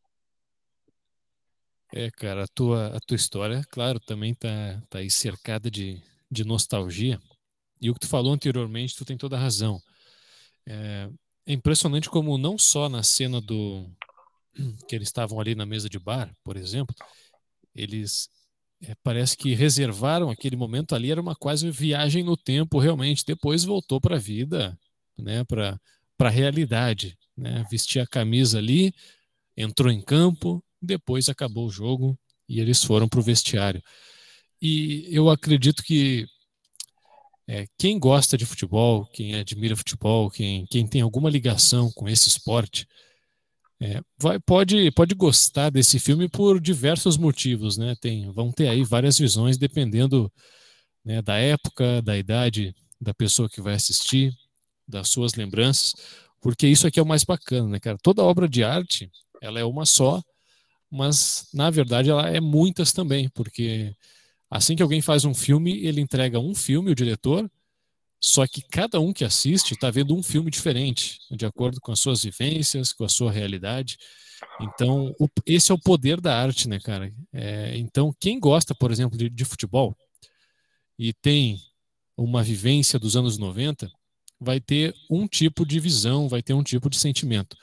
É, cara, a tua, a tua história, claro, também tá, tá aí cercada de, de nostalgia. E o que tu falou anteriormente, tu tem toda a razão. É, é impressionante como não só na cena do *clears throat* que eles estavam ali na mesa de bar, por exemplo, eles é, parece que reservaram aquele momento ali, era uma quase viagem no tempo, realmente. Depois voltou para a vida, né, para a realidade. Né? Vestia a camisa ali, entrou em campo, depois acabou o jogo e eles foram para o vestiário. E eu acredito que é, quem gosta de futebol, quem admira futebol, quem, quem tem alguma ligação com esse esporte, é, vai, pode, pode gostar desse filme por diversos motivos, né? Tem, vão ter aí várias visões dependendo né, da época, da idade da pessoa que vai assistir, das suas lembranças, porque isso aqui é o mais bacana, né, cara? Toda obra de arte, ela é uma só, mas na verdade ela é muitas também, porque Assim que alguém faz um filme, ele entrega um filme, o diretor, só que cada um que assiste está vendo um filme diferente, de acordo com as suas vivências, com a sua realidade. Então, o, esse é o poder da arte, né, cara? É, então, quem gosta, por exemplo, de, de futebol e tem uma vivência dos anos 90, vai ter um tipo de visão, vai ter um tipo de sentimento.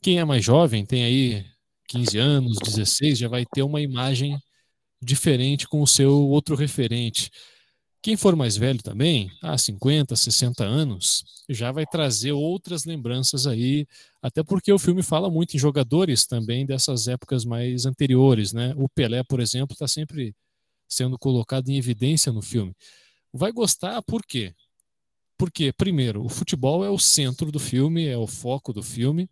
Quem é mais jovem, tem aí 15 anos, 16, já vai ter uma imagem diferente com o seu outro referente. Quem for mais velho também, há 50, 60 anos, já vai trazer outras lembranças aí, até porque o filme fala muito em jogadores também dessas épocas mais anteriores, né? O Pelé, por exemplo, está sempre sendo colocado em evidência no filme. Vai gostar por quê? Porque, primeiro, o futebol é o centro do filme, é o foco do filme.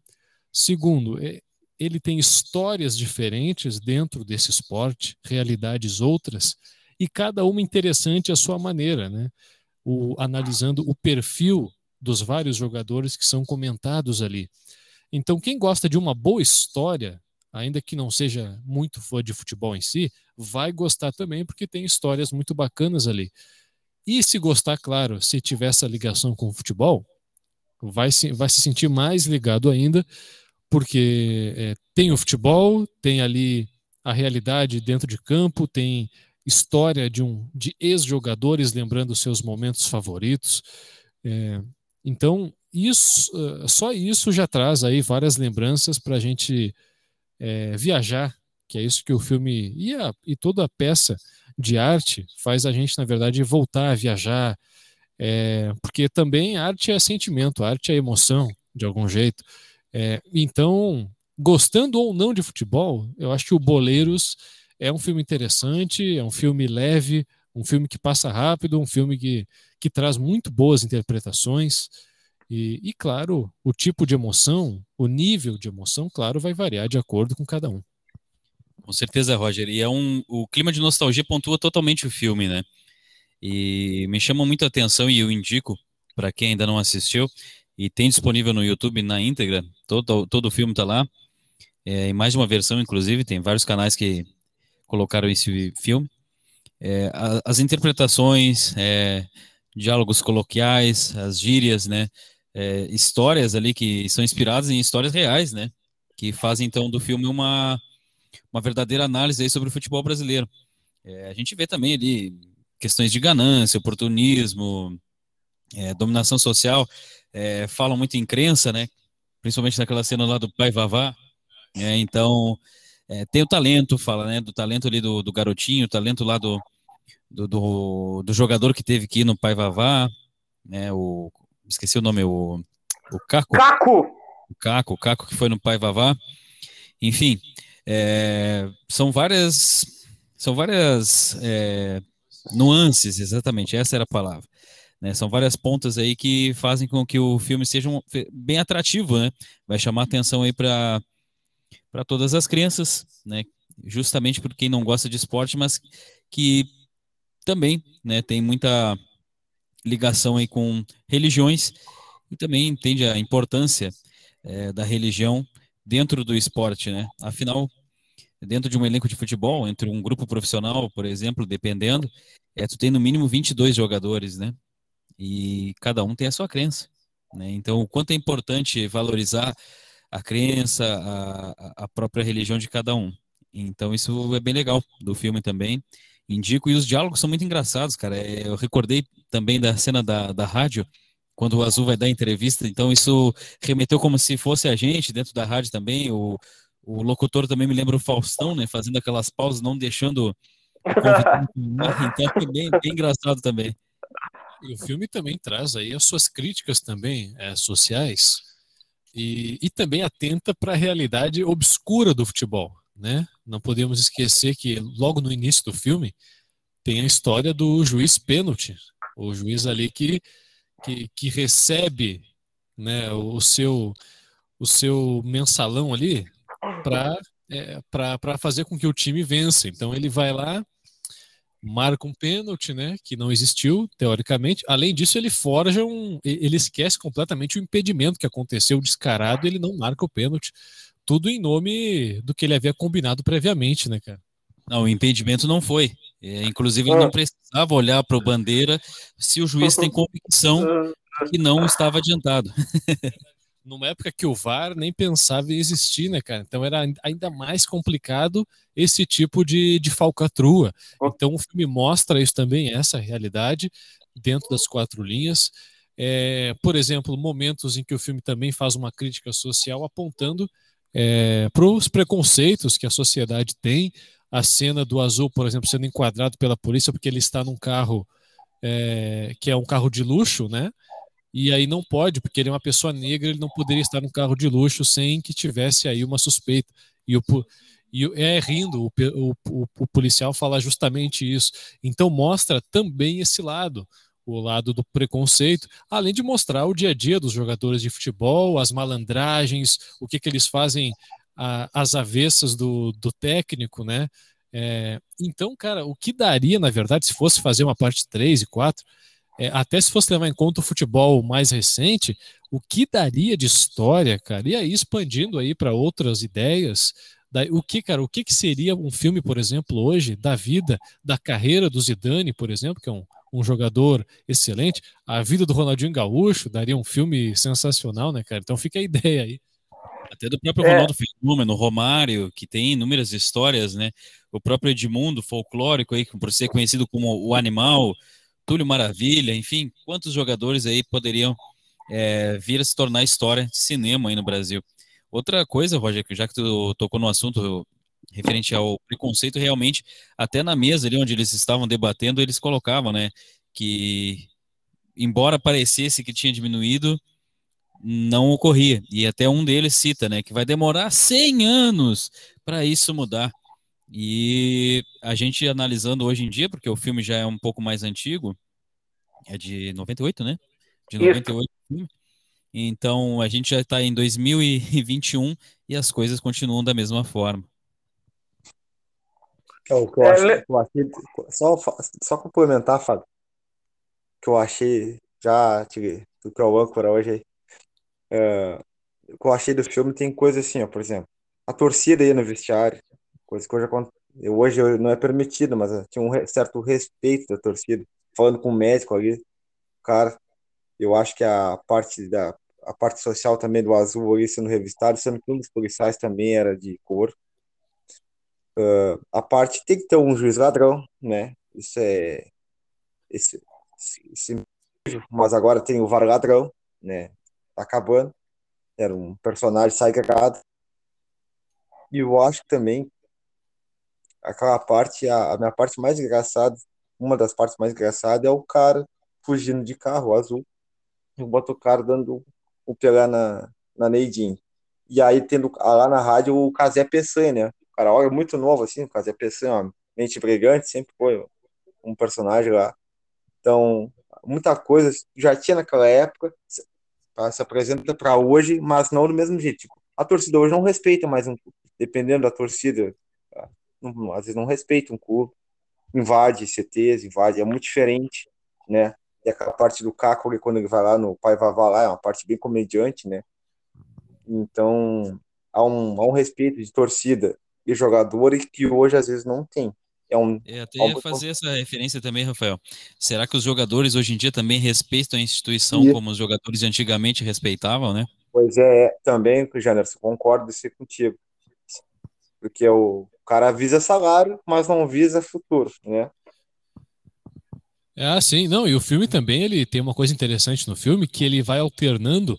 Segundo, é, ele tem histórias diferentes dentro desse esporte, realidades outras, e cada uma interessante à sua maneira, né? O, analisando o perfil dos vários jogadores que são comentados ali. Então, quem gosta de uma boa história, ainda que não seja muito fã de futebol em si, vai gostar também, porque tem histórias muito bacanas ali. E se gostar, claro, se tiver essa ligação com o futebol, vai se, vai se sentir mais ligado ainda, porque é, tem o futebol, tem ali a realidade dentro de campo, tem história de um de ex-jogadores lembrando seus momentos favoritos. É, então isso, uh, só isso já traz aí várias lembranças para a gente é, viajar, que é isso que o filme e, a, e toda a peça de arte faz a gente na verdade voltar a viajar, é, porque também arte é sentimento, arte é emoção de algum jeito. É, então, gostando ou não de futebol, eu acho que o Boleiros é um filme interessante, é um filme leve, um filme que passa rápido, um filme que, que traz muito boas interpretações. E, e, claro, o tipo de emoção, o nível de emoção, claro, vai variar de acordo com cada um.
Com certeza, Roger. E é um, o clima de nostalgia pontua totalmente o filme, né? E me chama muito a atenção e eu indico para quem ainda não assistiu e tem disponível no YouTube na íntegra, todo, todo o filme está lá, é, em mais de uma versão, inclusive, tem vários canais que, colocaram esse filme. É, as interpretações, é, diálogos coloquiais, as gírias, né? É, histórias ali que são inspiradas em histórias reais, né? Que fazem então do filme uma, uma verdadeira análise aí sobre o futebol brasileiro. É, a gente vê também ali questões de ganância, oportunismo, é, dominação social, é, falam muito em crença, né? Principalmente naquela cena lá do pai Vavá. É, então, é, tem o talento, fala, né? Do talento ali do, do garotinho, o talento lá do, do, do, do, jogador que teve que ir no pai Vavá, né? O, esqueci o nome, o, o Caco.
Caco!
O Caco, o Caco que foi no pai Vavá. Enfim, é, são várias são várias é, nuances, exatamente, essa era a palavra. Né? São várias pontas aí que fazem com que o filme seja um, bem atrativo, né? Vai chamar atenção aí para para todas as crianças, né? Justamente por quem não gosta de esporte, mas que também, né, tem muita ligação aí com religiões e também entende a importância é, da religião dentro do esporte, né? Afinal, dentro de um elenco de futebol, entre um grupo profissional, por exemplo, dependendo, é, tu tem no mínimo 22 jogadores, né? E cada um tem a sua crença, né? Então, o quanto é importante valorizar a crença, a, a própria religião de cada um. Então, isso é bem legal do filme também. Indico, e os diálogos são muito engraçados, cara. É, eu recordei também da cena da, da rádio, quando o Azul vai dar entrevista, então isso remeteu como se fosse a gente dentro da rádio também, o, o locutor também me lembra o Faustão, né? Fazendo aquelas pausas, não deixando. *laughs* então é bem, bem engraçado também.
E o filme também traz aí as suas críticas também é, sociais e, e também atenta para a realidade obscura do futebol, né? Não podemos esquecer que logo no início do filme tem a história do juiz pênalti, o juiz ali que, que, que recebe né, o seu o seu mensalão ali para é, para fazer com que o time vença. Então ele vai lá, marca um pênalti, né, que não existiu teoricamente. Além disso, ele forja um, ele esquece completamente o impedimento que aconteceu descarado. Ele não marca o pênalti, tudo em nome do que ele havia combinado previamente, né, cara?
Não, o impedimento não foi. É, inclusive, ele não é. precisava olhar para o bandeira se o juiz tem convicção que não estava adiantado. *laughs*
numa época que o VAR nem pensava em existir, né, cara? Então era ainda mais complicado esse tipo de, de falcatrua. Então o filme mostra isso também, essa realidade, dentro das quatro linhas. É, por exemplo, momentos em que o filme também faz uma crítica social apontando é, para os preconceitos que a sociedade tem. A cena do azul, por exemplo, sendo enquadrado pela polícia porque ele está num carro é, que é um carro de luxo, né? E aí não pode, porque ele é uma pessoa negra, ele não poderia estar num carro de luxo sem que tivesse aí uma suspeita. E o, e é rindo, o, o, o, policial fala justamente isso. Então mostra também esse lado, o lado do preconceito, além de mostrar o dia a dia dos jogadores de futebol, as malandragens, o que, que eles fazem as avessas do, do técnico, né? É, então, cara, o que daria, na verdade, se fosse fazer uma parte 3 e 4, é, até se fosse levar em conta o futebol mais recente, o que daria de história, cara? E aí expandindo aí para outras ideias, da, o que, cara, o que, que seria um filme, por exemplo, hoje, da vida, da carreira do Zidane, por exemplo, que é um, um jogador excelente, a vida do Ronaldinho Gaúcho daria um filme sensacional, né, cara? Então fica a *laughs* ideia aí.
Até do próprio é. Ronaldo Fenômeno, Romário, que tem inúmeras histórias, né? O próprio Edmundo, folclórico aí, por ser conhecido como o animal, Túlio Maravilha, enfim, quantos jogadores aí poderiam é, vir a se tornar história de cinema aí no Brasil. Outra coisa, Roger, já que tu tocou no assunto referente ao preconceito, realmente, até na mesa ali onde eles estavam debatendo, eles colocavam, né, que embora parecesse que tinha diminuído, não ocorria. E até um deles cita, né, que vai demorar 100 anos para isso mudar. E a gente analisando hoje em dia, porque o filme já é um pouco mais antigo, é de 98, né? De 98. Isso. Então a gente já está em 2021 e as coisas continuam da mesma forma.
É, o que eu, é, eu achei, só, só complementar, Fábio, que eu achei já do que é o âncora hoje aí. É, o que eu achei do filme tem coisa assim, ó, por exemplo, a torcida aí no vestiário, Coisa que hoje hoje não é permitido, mas tinha um certo respeito da torcida. Falando com o médico ali, cara, eu acho que a parte da a parte social também do Azul ali sendo revistado, sendo que um dos policiais também era de cor. Uh, a parte tem que ter um juiz ladrão, né? Isso é esse, esse, mas agora tem o VAR ladrão, né? Tá acabando. Era um personagem sagrado. E eu acho que também aquela parte, a, a minha parte mais engraçada, uma das partes mais engraçadas é o cara fugindo de carro azul. Eu boto o cara dando o pegar na, na Neidin. E aí tendo lá na rádio o Casé Peçanha, né? O cara olha muito novo assim, o Casé Peçanha, mente brigante, sempre foi um personagem lá. Então, muita coisa já tinha naquela época, se apresenta para hoje, mas não do mesmo jeito. Tipo, a torcida hoje não respeita mais um dependendo da torcida, não, às vezes não respeita um clube, invade CTs, invade, é muito diferente, né? E aquela parte do Caco, quando ele vai lá no Pai Vavá lá, é uma parte bem comediante, né? Então, há um, há um respeito de torcida e jogador que hoje às vezes não tem. É um,
Eu até ia fazer essa referência também, Rafael. Será que os jogadores hoje em dia também respeitam a instituição e... como os jogadores antigamente respeitavam, né?
Pois é, também, Janderson, concordo isso contigo. Porque o cara visa salário, mas não visa futuro, né?
É, sim, não, e o filme também, ele tem uma coisa interessante no filme, que ele vai alternando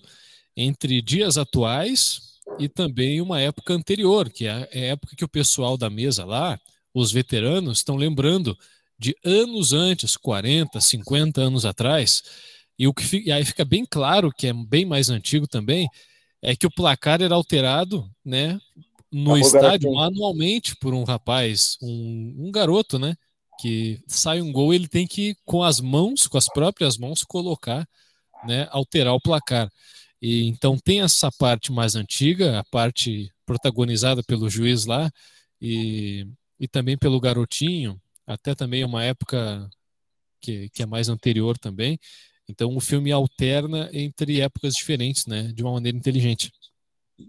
entre dias atuais e também uma época anterior, que é a época que o pessoal da mesa lá, os veteranos, estão lembrando de anos antes, 40, 50 anos atrás, e o que e aí fica bem claro que é bem mais antigo também, é que o placar era alterado, né, no estádio anualmente por um rapaz, um, um garoto, né, que sai um gol, ele tem que, com as mãos, com as próprias mãos, colocar, né, alterar o placar. E então tem essa parte mais antiga, a parte protagonizada pelo juiz lá, e, e também pelo garotinho, até também uma época que, que é mais anterior também. Então o filme alterna entre épocas diferentes, né, de uma maneira inteligente.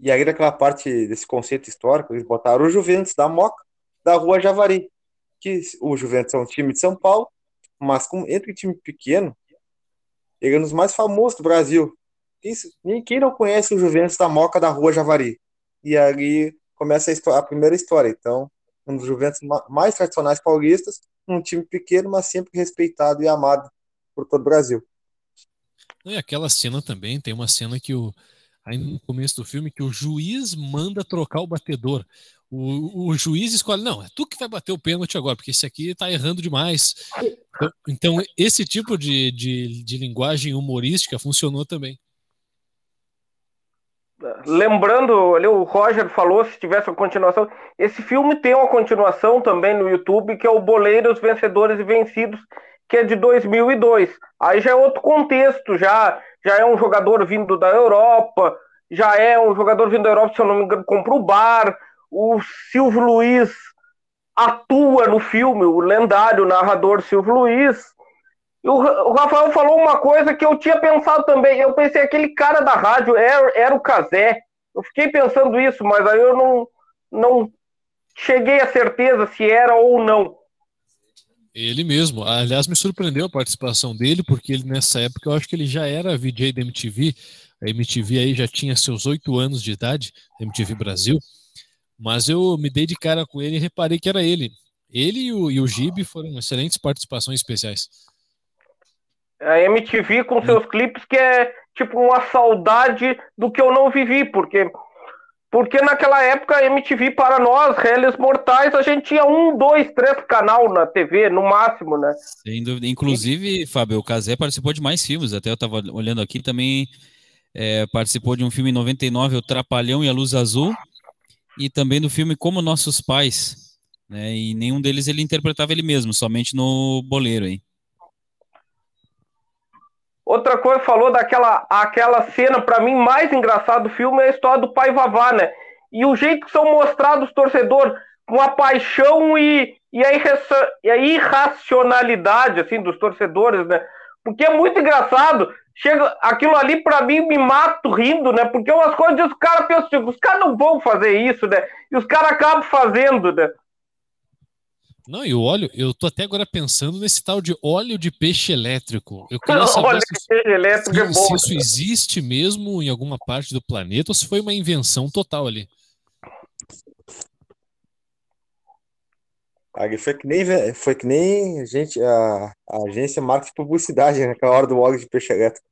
E aí daquela parte desse conceito histórico, eles botaram o Juventus da Moca, da Rua Javari que o Juventus é um time de São Paulo, mas com, entre time pequeno, ele é um dos mais famosos do Brasil. Quem, quem não conhece o Juventus da Moca da Rua Javari? E ali começa a, história, a primeira história. Então, um dos Juventus mais tradicionais paulistas, um time pequeno, mas sempre respeitado e amado por todo o Brasil.
E aquela cena também, tem uma cena que o, aí no começo do filme que o juiz manda trocar o batedor. O, o, juiz escolhe, não, é tu que vai bater o pênalti agora, porque esse aqui tá errando demais. Então, então esse tipo de, de, de, linguagem humorística funcionou também.
Lembrando, ali o Roger falou, se tivesse uma continuação, esse filme tem uma continuação também no YouTube, que é o Boleiros Vencedores e Vencidos, que é de 2002. Aí já é outro contexto, já, já é um jogador vindo da Europa, já é um jogador vindo da Europa, se eu não me engano, compra o bar, o Silvio Luiz atua no filme, o lendário narrador Silvio Luiz. E o, Rafael falou uma coisa que eu tinha pensado também. Eu pensei, aquele cara da rádio era, era o Casé. Eu fiquei pensando isso, mas aí eu não, não cheguei a certeza se era ou não.
Ele mesmo. Aliás, me surpreendeu a participação dele, porque ele nessa época eu acho que ele já era VJ da MTV. A MTV aí já tinha seus oito anos de idade, MTV Brasil. Mas eu me dei de cara com ele e reparei que era ele. Ele e o, e o Gibi foram excelentes participações especiais.
A MTV com seus clipes que é tipo uma saudade do que eu não vivi, porque porque naquela época a MTV para nós, réis mortais, a gente tinha um, dois, três canal na TV, no máximo, né?
Sem dúvida. Inclusive, Fábio, o Casé participou de mais filmes, até eu estava olhando aqui também, é, participou de um filme em 99, O Trapalhão e a Luz Azul, e também do filme Como Nossos Pais, né? E nenhum deles ele interpretava ele mesmo, somente no Boleiro aí.
Outra coisa, falou daquela aquela cena, para mim, mais engraçada do filme é a história do pai Vavá, né? E o jeito que são mostrados os torcedores, com a paixão e, e, a, e a irracionalidade, assim, dos torcedores, né? Porque é muito engraçado chega aquilo ali para mim me mato rindo, né? Porque umas coisas os caras pensam, os caras não vão fazer isso, né? E os caras acabam fazendo, né?
Não, e o óleo, eu tô até agora pensando nesse tal de óleo de peixe elétrico. Eu queria *laughs* saber
Óleo
se,
de peixe elétrico é
se-
bom.
se isso existe mesmo em alguma parte do planeta ou se foi uma invenção total ali.
Aí foi que nem, ve- foi que nem gente, a, a agência marketing publicidade, né? naquela hora do óleo de peixe elétrico.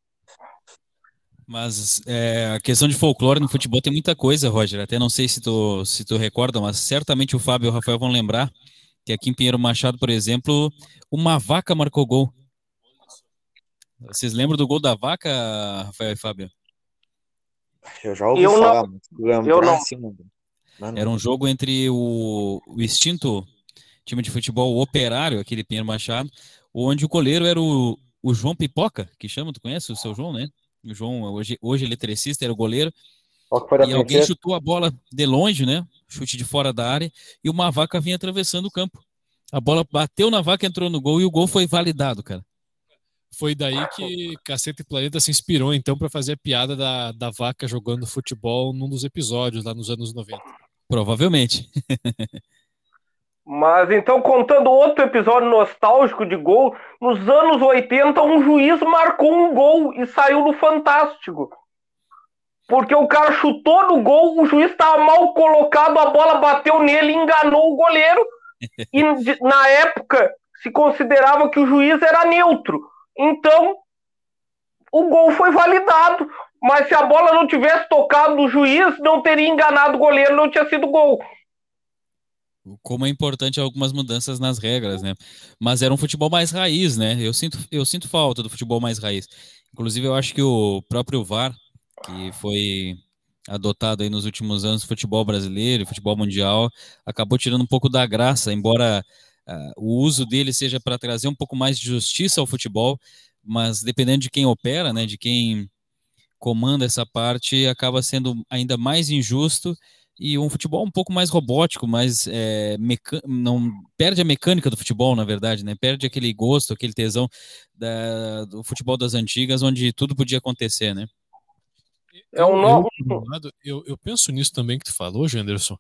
Mas é, a questão de folclore no futebol tem muita coisa, Roger. Até não sei se tu, se tu recorda, mas certamente o Fábio e o Rafael vão lembrar que aqui em Pinheiro Machado, por exemplo, uma vaca marcou gol. Vocês lembram do gol da vaca, Rafael e Fábio?
Eu já ouvi
Eu não-
falar, lembrar
eu não.
assim, não- não-
Era um jogo entre o, o extinto time de futebol o Operário, aquele Pinheiro Machado, onde o goleiro era o, o João Pipoca, que chama, tu conhece o seu João, né? O João, hoje, hoje eletricista, era o goleiro. E alguém chutou a bola de longe, né? Chute de fora da área, e uma vaca vinha atravessando o campo. A bola bateu na vaca, entrou no gol e o gol foi validado, cara.
Foi daí que Caceta e Planeta se inspirou, então, para fazer a piada da, da vaca jogando futebol num dos episódios, lá nos anos 90.
Provavelmente.
Mas então, contando outro episódio nostálgico de gol, nos anos 80, um juiz marcou um gol e saiu no Fantástico. Porque o cara chutou no gol, o juiz estava mal colocado, a bola bateu nele enganou o goleiro. *laughs* E na época se considerava que o juiz era neutro. Então, o gol foi validado. Mas se a bola não tivesse tocado no juiz, não teria enganado o goleiro, não tinha sido gol.
Como é importante algumas mudanças nas regras, né? Mas era um futebol mais raiz, né? Eu sinto, eu sinto falta do futebol mais raiz. Inclusive, eu acho que o próprio VAR, que foi adotado aí nos últimos anos, futebol brasileiro, futebol mundial, acabou tirando um pouco da graça, embora ah, o uso dele seja para trazer um pouco mais de justiça ao futebol, mas dependendo de quem opera, né, de quem comanda essa parte, acaba sendo ainda mais injusto e um futebol um pouco mais robótico, mais é, meca- não perde a mecânica do futebol, na verdade, né? Perde aquele gosto, aquele tesão da- do futebol das antigas, onde tudo podia acontecer, né?
É um novo-
eu, eu, penso nisso também que tu falou, Janderson.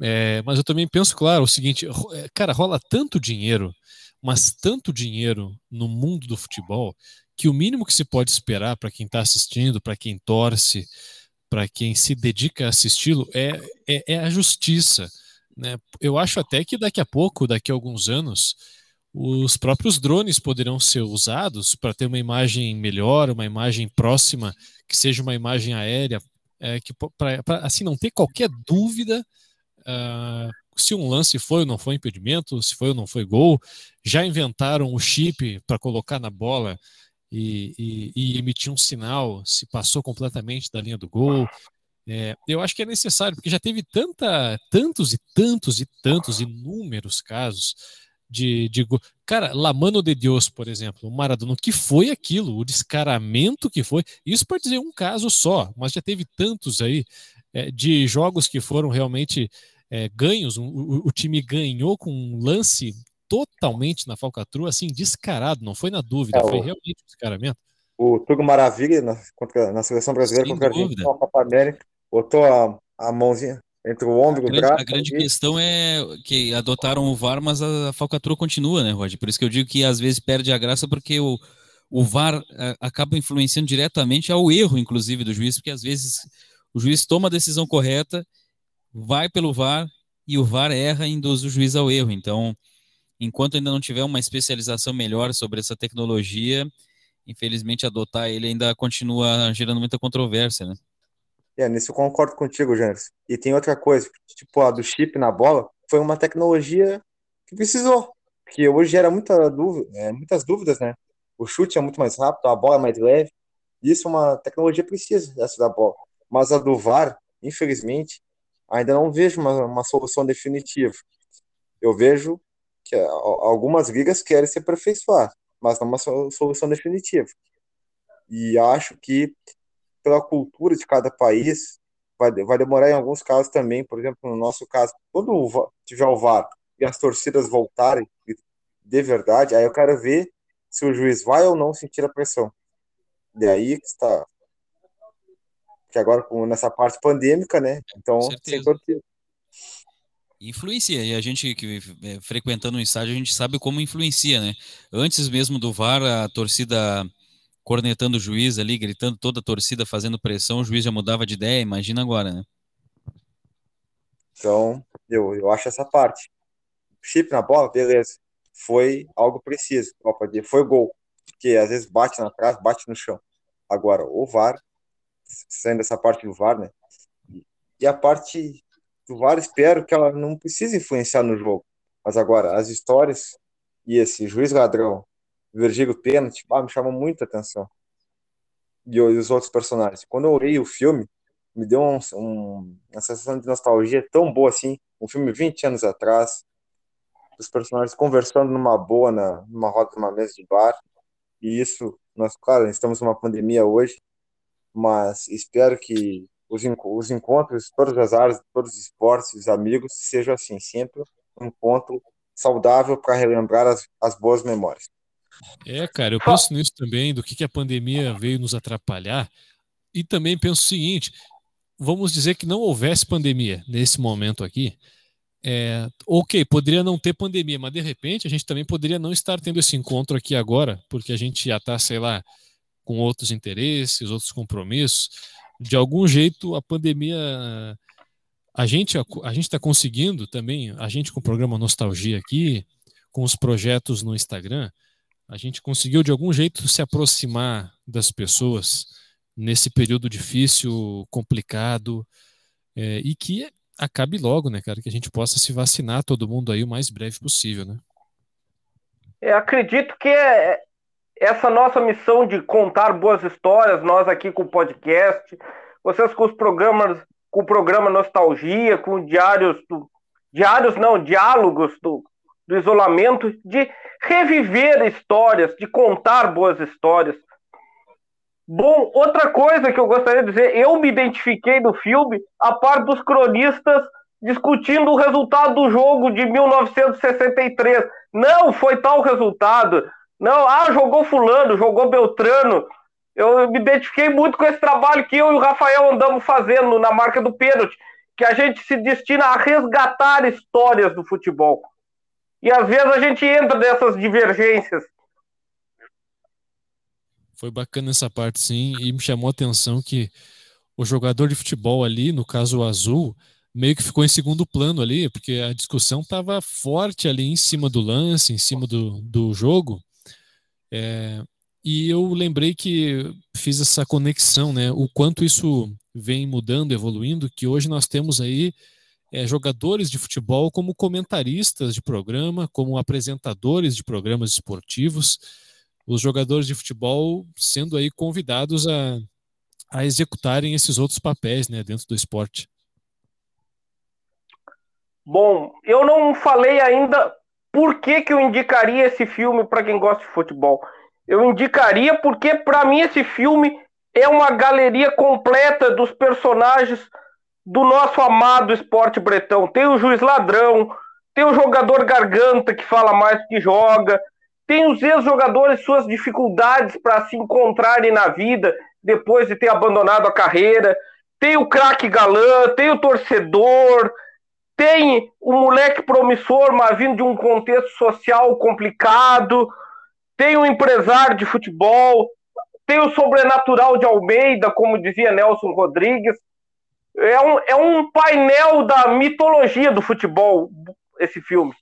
É, mas eu também penso, claro, o seguinte, é, cara, rola tanto dinheiro, mas tanto dinheiro no mundo do futebol, que o mínimo que se pode esperar para quem está assistindo, para quem torce, para quem se dedica a assisti-lo, é, é, é a justiça. Né? Eu acho até que daqui a pouco, daqui a alguns anos, os próprios drones poderão ser usados para ter uma imagem melhor, uma imagem próxima, que seja uma imagem aérea, é, que para assim não ter qualquer dúvida ah, se um lance foi ou não foi impedimento, se foi ou não foi gol. Já inventaram o chip para colocar na bola e, e- e emitir um sinal se passou completamente da linha do gol. É, eu acho que é necessário, porque já teve tanta, tantos e tantos e tantos inúmeros casos de, de gol. Cara, La Mano de Deus, por exemplo, o Maradona, o que foi aquilo? O descaramento que foi. Isso pode dizer um caso só, mas já teve tantos aí é, de jogos que foram realmente é, ganhos. O, o- o time ganhou com um lance totalmente na falcatrua, assim, descarado, não foi na dúvida,
É,
foi
o-
realmente um descaramento.
O Tugo Maravilha, na, contra- na seleção brasileira
Sem
contra a
dúvida.
Na Copa América, botou a, a mãozinha entre o ombro e o
grande,
braço.
a grande
ali.
questão é que adotaram o VAR, mas a falcatrua continua, né, Roger? Por isso que eu digo que às vezes perde a graça, porque o, o VAR a- acaba influenciando diretamente ao erro, inclusive, do juiz, porque às vezes o juiz toma a decisão correta, vai pelo VAR e o VAR erra e induz o juiz ao erro. Então, enquanto ainda não tiver uma especialização melhor sobre essa tecnologia, infelizmente adotar ele ainda continua gerando muita controvérsia, né?
É, nisso eu concordo contigo, Janes. E tem outra coisa, tipo a do chip na bola, foi uma tecnologia que precisou. Porque hoje gera muita dúvida, é, muitas dúvidas, né? O chute é muito mais rápido, a bola é mais leve. Isso é uma tecnologia precisa, essa da bola. Mas a do VAR, infelizmente, ainda não vejo uma, uma solução definitiva. Eu vejo que algumas ligas querem se aperfeiçoar, mas não uma so- solução definitiva. E acho que pela cultura de cada país, vai, vai demorar em alguns casos também, por exemplo, no nosso caso, quando tiver o VAR e as torcidas voltarem de verdade, aí eu quero ver se o juiz vai ou não sentir a pressão. E aí que está. Que agora, nessa parte pandêmica, né? Então, sem torcida.
Influencia, e a gente que é, frequentando o estádio, a gente sabe como influencia, né? Antes mesmo do VAR, a torcida cornetando o juiz ali, gritando toda a torcida fazendo pressão, o juiz já mudava de ideia, imagina agora, né?
Então, eu, eu acho essa parte. Chip na bola, beleza. Foi algo preciso. Foi gol. Porque às vezes bate na trave, bate no chão. Agora, o VAR, saindo dessa parte do VAR, né? E a parte do VAR, espero que ela não precise influenciar no jogo. Mas agora, as histórias e esse juiz ladrão, Virgílio Pênalti, ah, me chamam muita atenção. E, os outros personagens. Quando eu olhei o filme, me deu um, um, uma sensação de nostalgia tão boa assim. Um filme 20 anos atrás, os personagens conversando numa boa, na, numa roda, numa mesa de bar. E isso, nós, claro, estamos numa pandemia hoje, mas espero que os, os encontros, todas as áreas, todos os esportes, os amigos, sejam assim, sempre um encontro saudável para relembrar as, as boas memórias.
É, cara, eu penso nisso também, do que, que a pandemia veio nos atrapalhar. E também penso o seguinte: vamos dizer que não houvesse pandemia nesse momento aqui. É, ok, poderia não ter pandemia, mas de repente a gente também poderia não estar tendo esse encontro aqui agora, porque a gente já está, sei lá, com outros interesses, outros compromissos de algum jeito a pandemia a gente a gente está conseguindo também a gente com o programa nostalgia aqui com os projetos no Instagram a gente conseguiu de algum jeito se aproximar das pessoas nesse período difícil complicado é, e que acabe logo né cara? Que a gente possa se vacinar todo mundo aí o mais breve possível né?
Eu acredito que é, essa nossa missão de contar boas histórias, nós aqui com o podcast, vocês com os programas, com o programa Nostalgia, com diários do, diários não, diálogos do, do isolamento, de reviver histórias, de contar boas histórias. Bom, outra coisa que eu gostaria de dizer, eu me identifiquei no filme a par dos cronistas discutindo o resultado do jogo de 1963. Não foi tal resultado. Não, ah, jogou fulano, jogou Beltrano. Eu me identifiquei muito com esse trabalho que eu e o Rafael andamos fazendo na marca do pênalti, que a gente se destina a resgatar histórias do futebol. E às vezes a gente entra nessas divergências.
Foi bacana essa parte, sim, e me chamou a atenção que o jogador de futebol ali, no caso o azul, meio que ficou em segundo plano ali, porque a discussão estava forte ali em cima do lance, em cima do, do jogo, é, e eu lembrei que fiz essa conexão, né? O quanto isso vem mudando, evoluindo, que hoje nós temos aí é, jogadores de futebol como comentaristas de programa, como apresentadores de programas esportivos, os jogadores de futebol sendo aí convidados a, a executarem esses outros papéis, né, dentro do esporte.
Bom, eu não falei ainda por que, que eu indicaria esse filme para quem gosta de futebol? Eu indicaria porque, para mim, esse filme é uma galeria completa dos personagens do nosso amado esporte bretão. Tem o juiz ladrão, tem o jogador garganta que fala mais que joga, tem os ex-jogadores suas dificuldades para se encontrarem na vida depois de ter abandonado a carreira, tem o craque galã, tem o torcedor, tem um moleque promissor, mas vindo de um contexto social complicado, tem um empresário de futebol, tem o sobrenatural de Almeida, como dizia Nelson Rodrigues. É um, é um painel da mitologia do futebol, esse filme.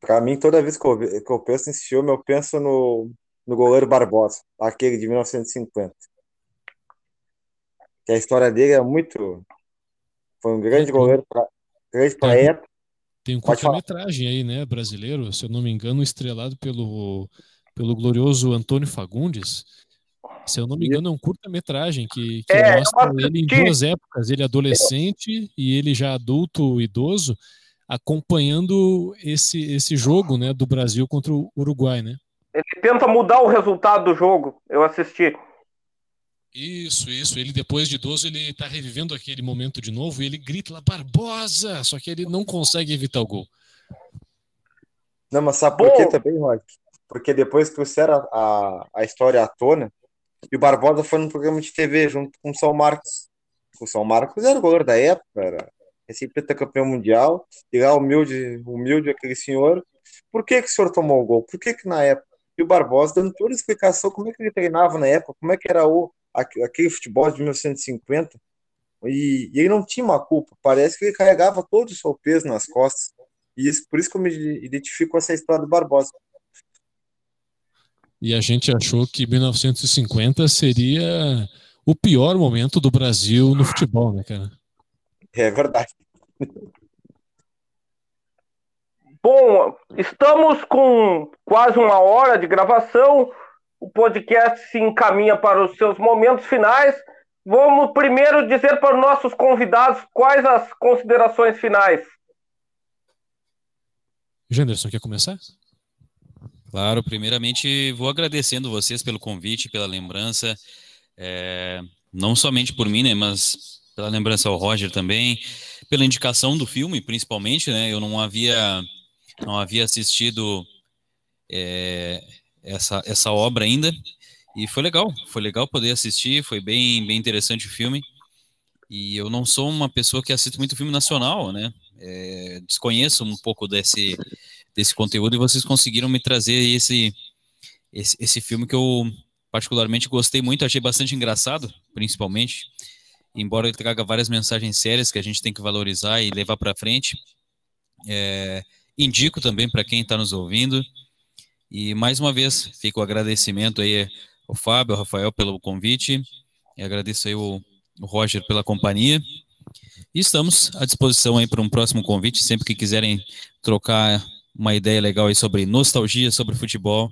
Para mim, toda vez que eu, que eu, penso nesse filme, eu penso no, no goleiro Barbosa, aquele de 1950. Que a história dele é muito, foi um grande goleiro para grande pra época.
Tem um curta-metragem aí, né, brasileiro, se eu não me engano, estrelado pelo, pelo glorioso Antônio Fagundes. Se eu não me engano, é um curta-metragem que, que é, mostra ele em duas épocas, ele adolescente e ele já adulto, idoso, acompanhando esse, esse jogo né, do Brasil contra o Uruguai, né?
Ele tenta mudar o resultado do jogo, eu assisti.
Isso, isso. Ele, depois de idoso, ele tá revivendo aquele momento de novo e ele grita lá, Barbosa! Só que ele não consegue evitar o gol.
Não, mas sabe por que também, Rock? Porque depois trouxeram a, a, a história à tona e o Barbosa foi num programa de TV junto com o São Marcos. O São Marcos era o goleiro da época, era recém-pentacampeão mundial, e lá humilde, humilde aquele senhor. Por que, que o senhor tomou o gol? Por que, que na época? E o Barbosa dando toda a explicação como é que ele treinava na época, como é que era o, aquele futebol de 1950. E, e ele não tinha uma culpa, parece que ele carregava todo o seu peso nas costas. E isso, por isso que eu me identifico com essa história do Barbosa.
E a gente achou que 1950 seria o pior momento do Brasil no futebol, né, cara?
É verdade.
Bom, estamos com quase uma hora de gravação. O podcast se encaminha para os seus momentos finais. Vamos primeiro dizer para os nossos convidados quais as considerações finais.
Janderson, quer começar?
Claro, primeiramente vou agradecendo vocês pelo convite, pela lembrança, é, não somente por mim, né, mas pela lembrança ao Roger também, pela indicação do filme, principalmente, né, eu não havia, não havia assistido é, essa, essa obra ainda, e foi legal, foi legal poder assistir, foi bem, bem interessante o filme, e eu não sou uma pessoa que assiste muito filme nacional, né, é, desconheço um pouco desse, desse conteúdo, e vocês conseguiram me trazer esse, esse, esse filme que eu particularmente gostei muito, achei bastante engraçado, principalmente, embora ele traga várias mensagens sérias que a gente tem que valorizar e levar para frente. É, indico também para quem está nos ouvindo. E mais uma vez, fica o agradecimento aí ao Fábio, ao Rafael pelo convite, e agradeço aí o Roger pela companhia. E estamos à disposição aí para um próximo convite, sempre que quiserem trocar uma ideia legal aí sobre nostalgia, sobre futebol,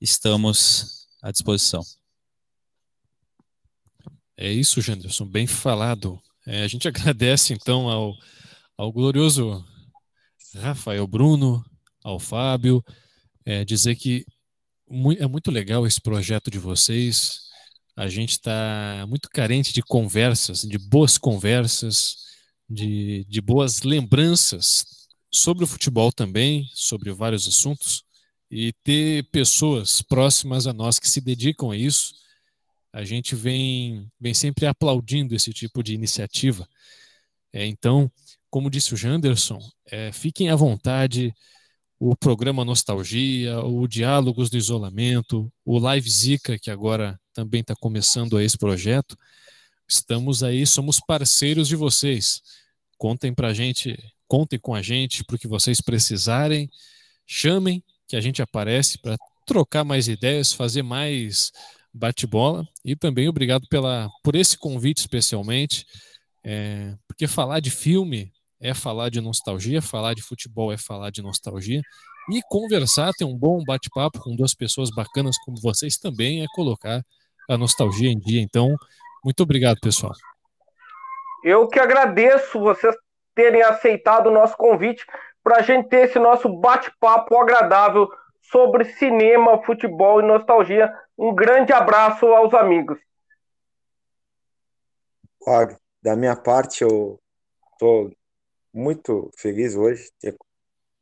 estamos à disposição.
É isso, Janderson, bem falado. É, a gente *laughs* agradece então ao, ao glorioso Rafael Bruno, ao Fábio, é, dizer que é muito legal esse projeto de vocês. A gente está muito carente de conversas, de boas conversas, de, de boas lembranças sobre o futebol também, sobre vários assuntos, e ter pessoas próximas a nós que se dedicam a isso a gente vem, vem sempre aplaudindo esse tipo de iniciativa. É, então, como disse o Janderson, é, fiquem à vontade. O programa Nostalgia, o Diálogos do Isolamento, o Live Zika, que agora também está começando esse projeto, estamos aí, somos parceiros de vocês. Contem para a gente, contem com a gente para o que vocês precisarem, chamem que a gente aparece para trocar mais ideias, fazer mais bate-bola e também obrigado pela, por esse convite especialmente, é, porque falar de filme é falar de nostalgia, falar de futebol é falar de nostalgia e conversar, ter um bom bate-papo com duas pessoas bacanas como vocês também é colocar a nostalgia em dia. Então, muito obrigado, pessoal.
Eu que agradeço vocês terem aceitado o nosso convite para a gente ter esse nosso bate-papo agradável sobre cinema, futebol e nostalgia. Um grande abraço aos amigos.
Olha, da minha parte, eu estou muito feliz hoje de ter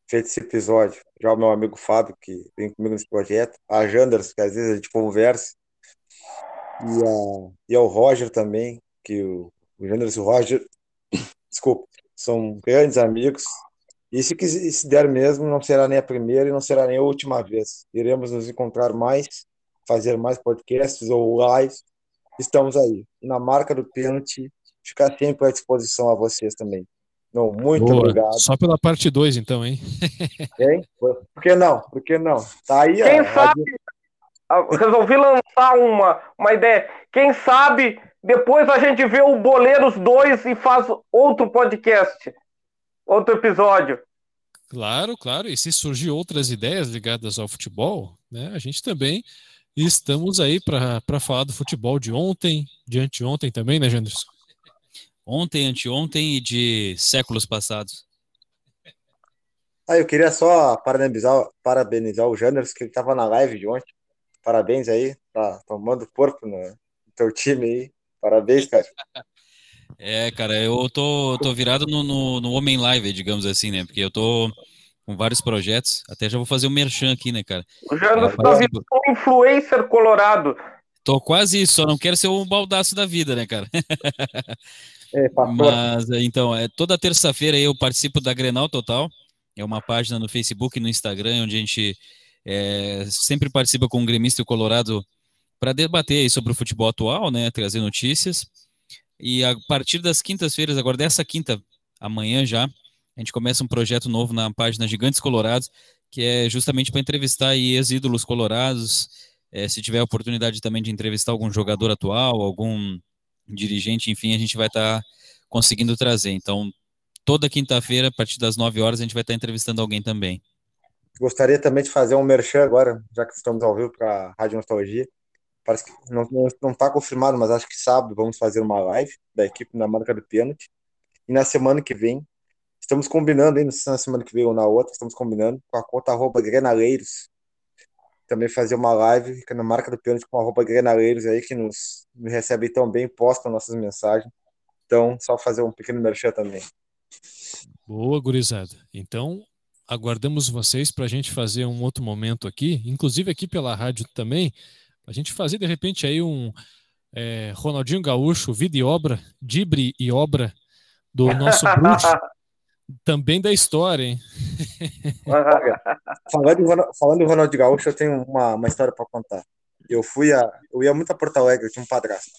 feito esse episódio. Já o meu amigo Fábio, que vem comigo nesse projeto, a Janders, que às vezes a gente conversa, e, a, e ao Roger também, que o, o Janders e o Roger, *coughs* desculpa, são grandes amigos, e se, se der mesmo, não será nem a primeira e não será nem a última vez. Iremos nos encontrar mais, fazer mais podcasts ou lives. Estamos aí. E na marca do pênalti, ficar sempre à disposição a vocês também. Não, muito Boa. obrigado.
Só pela parte 2, então, hein?
Hein? Por que não? Por que não? Tá aí,
Quem ó, sabe? *laughs* Resolvi lançar uma, uma ideia. Quem sabe depois a gente vê o Boleiros 2 e faz outro podcast outro episódio.
Claro, claro. E se surgir outras ideias ligadas ao futebol, né, a gente também estamos aí para falar do futebol de ontem, de anteontem também, né, Janderson?
Ontem, anteontem e de séculos passados.
Ah, eu queria só parabenizar, parabenizar o Janderson, que ele estava na live de ontem. Parabéns aí, tá tomando corpo no teu time aí. Parabéns, cara.
É, cara, eu tô, tô virado no, no, no Homem Live, digamos assim, né? Porque eu tô com vários projetos. Até já vou fazer um merchan aqui, né, cara?
O Janus tá virando um influencer colorado.
Tô quase isso, só não quero ser um baldaço da vida, né, cara? *laughs*
É.
Mas então, é, toda terça-feira eu participo da Grenal Total. É uma página no Facebook e no Instagram onde a gente é, sempre participa com o gremista e o Colorado para debater sobre o futebol atual, né? Trazer notícias. E a partir das quintas-feiras, agora dessa quinta, amanhã já, a gente começa um projeto novo na página Gigantes Colorados, que é justamente para entrevistar ex-ídolos colorados. É, se tiver a oportunidade também de entrevistar algum jogador atual, algum dirigente, enfim, a gente vai estar tá conseguindo trazer. Então, toda quinta-feira, a partir das 9 horas, a gente vai estar tá entrevistando alguém também.
Gostaria também de fazer um merchan agora, já que estamos ao vivo para a Rádio Nostalgia. Parece que não não, tá confirmado, mas acho que sábado vamos fazer uma live da equipe na marca do pênalti. E na semana que vem, estamos combinando, hein, não sei se na semana que vem ou na outra, estamos combinando com a conta arroba Grenaleiros. Também fazer uma live na marca do pênalti com a arroba Grenaleiros aí, que nos, recebe tão bem, postam nossas mensagens. Então, só fazer um pequeno merchan também.
Boa, gurizada. Então, aguardamos vocês para a gente fazer um outro momento aqui, inclusive aqui pela rádio também, a gente fazer de repente aí um é, Ronaldinho Gaúcho, vida e obra, dibre e obra do nosso bruxo, *laughs* também da história, hein? *laughs*
falando, em, falando Ronaldinho Gaúcho, eu tenho uma, uma história para contar. Eu fui a, eu ia muito a Porto Alegre, eu tinha um padrasto.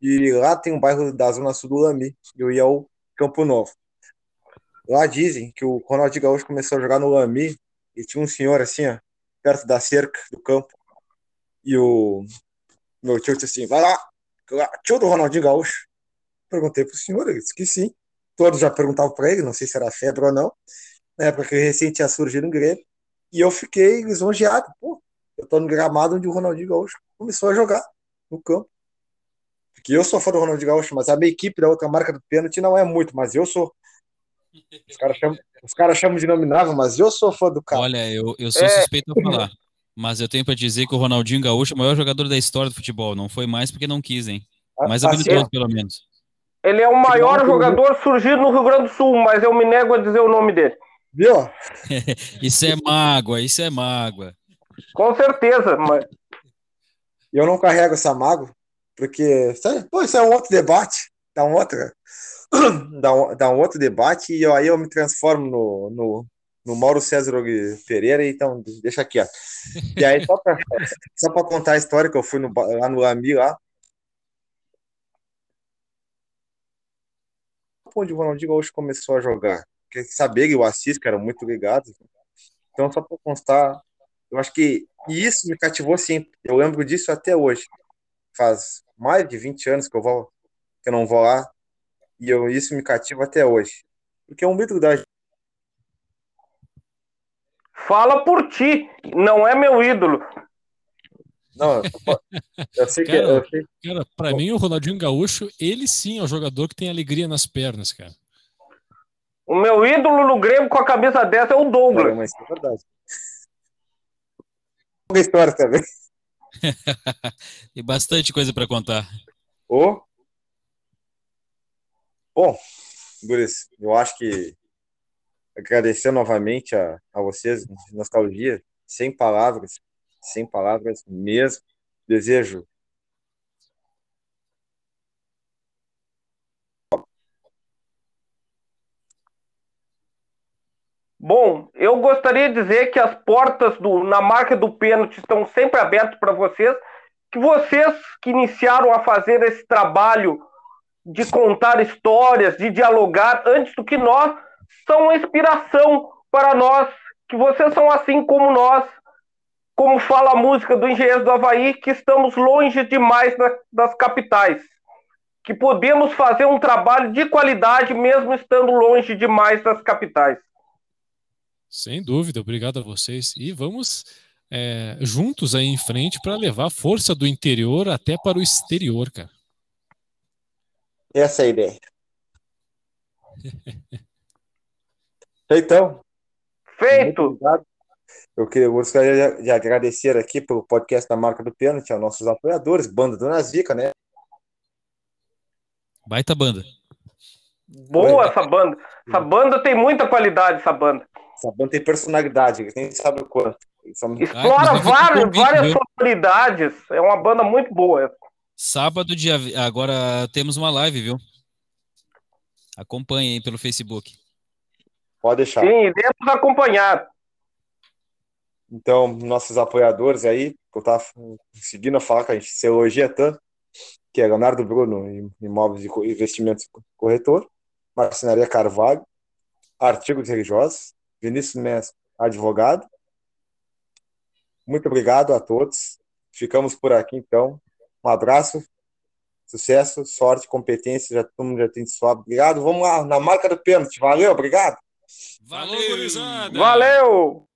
E lá tem um bairro da Zona Sul do Lami. Eu ia ao Campo Novo. Lá dizem que o Ronaldinho Gaúcho começou a jogar no Lami e tinha um senhor assim, ó, perto da cerca do campo. E o meu tio disse assim: vai lá, tio do Ronaldinho Gaúcho. Perguntei pro senhor, ele disse que sim. Todos já perguntavam para ele, não sei se era febre ou não. Na época que recente tinha surgido no Grêmio. E eu fiquei lisonjeado. Pô, eu tô no gramado onde o Ronaldinho Gaúcho começou a jogar no campo. Porque eu sou fã do Ronaldinho Gaúcho, mas a minha equipe da outra marca do pênalti não é muito, mas eu sou. Os caras chamam, os cara chamam de nominável, mas eu sou fã do cara.
Olha, eu, eu sou é... suspeito a falar. Mas eu tenho para dizer que o Ronaldinho Gaúcho é o maior jogador da história do futebol. Não foi mais porque não quis, hein? Mais assim, habilidoso, pelo menos.
Ele é o maior jogador surgido no Rio Grande do Sul, mas eu me nego a dizer o nome dele.
Viu? *laughs*
isso é mágoa, isso é mágoa.
Com certeza, mas.
Eu não carrego essa mágoa, porque. Pô, isso é um outro debate. Dá um outro, *clears throat* dá um, dá um outro debate e aí eu me transformo no, no, no Mauro César Pereira, então deixa ó. E aí, só para só contar a história que eu fui no, lá no Ami, lá. Onde o Ronaldinho Gaúcho começou a jogar. Porque saber que o Assis, eram muito ligados. Então, só para constar, eu acho que isso me cativou sempre. Eu lembro disso até hoje. Faz mais de 20 anos que eu vou que eu não vou lá. E eu, isso me cativa até hoje. Porque é um mito da
Fala por ti, não é meu ídolo.
Não, eu sei que. Cara, eu sei...
cara pra mim, o Ronaldinho Gaúcho, ele sim é o jogador que tem alegria nas pernas, cara.
O meu ídolo no Grêmio com a camisa dessa é o Douglas.
mas é verdade. Uma história também. *laughs*
Tem bastante coisa para contar.
Oh. Bom, Guris, eu acho que agradecer novamente a, a vocês, nostalgia, sem palavras, sem palavras mesmo. Desejo
Bom, eu gostaria de dizer que as portas do, na marca do pênalti estão sempre abertas para vocês, que vocês que iniciaram a fazer esse trabalho de contar histórias, de dialogar antes do que nós, são uma inspiração para nós, que vocês são assim como nós, como fala a música do Engenheiro do Havaí, que estamos longe demais das capitais, que podemos fazer um trabalho de qualidade mesmo estando longe demais das capitais.
Sem dúvida, obrigado a vocês. E vamos é, juntos aí em frente para levar a força do interior até para o exterior, cara.
Essa é a ideia. *laughs* Então.
Feito!
Eu, queria, eu gostaria de, de agradecer aqui pelo podcast da Marca do Pênalti aos nossos apoiadores, banda do Nazica, né?
Baita banda.
Boa essa banda. Essa banda tem muita qualidade, essa banda.
Essa banda tem personalidade, quem sabe o quanto.
Explora ah, várias, várias sonoridades. É uma banda muito boa.
Sábado, dia. Agora temos uma live, viu? Acompanhem pelo Facebook.
Pode deixar.
Sim, iremos acompanhar.
Então, nossos apoiadores aí, que eu tava seguindo a falar que a gente se elogia tanto, que é Leonardo Bruno, Imóveis e Investimentos Corretor, Marcenaria Carvalho, Artigos Religiosos, Vinícius Mestre, advogado. Muito obrigado a todos. Ficamos por aqui, então. Um abraço, sucesso, sorte, competência. Já, todo mundo já tem suave. Obrigado. Vamos lá, na marca do pênalti. Valeu, obrigado.
Valeu!
Valeu!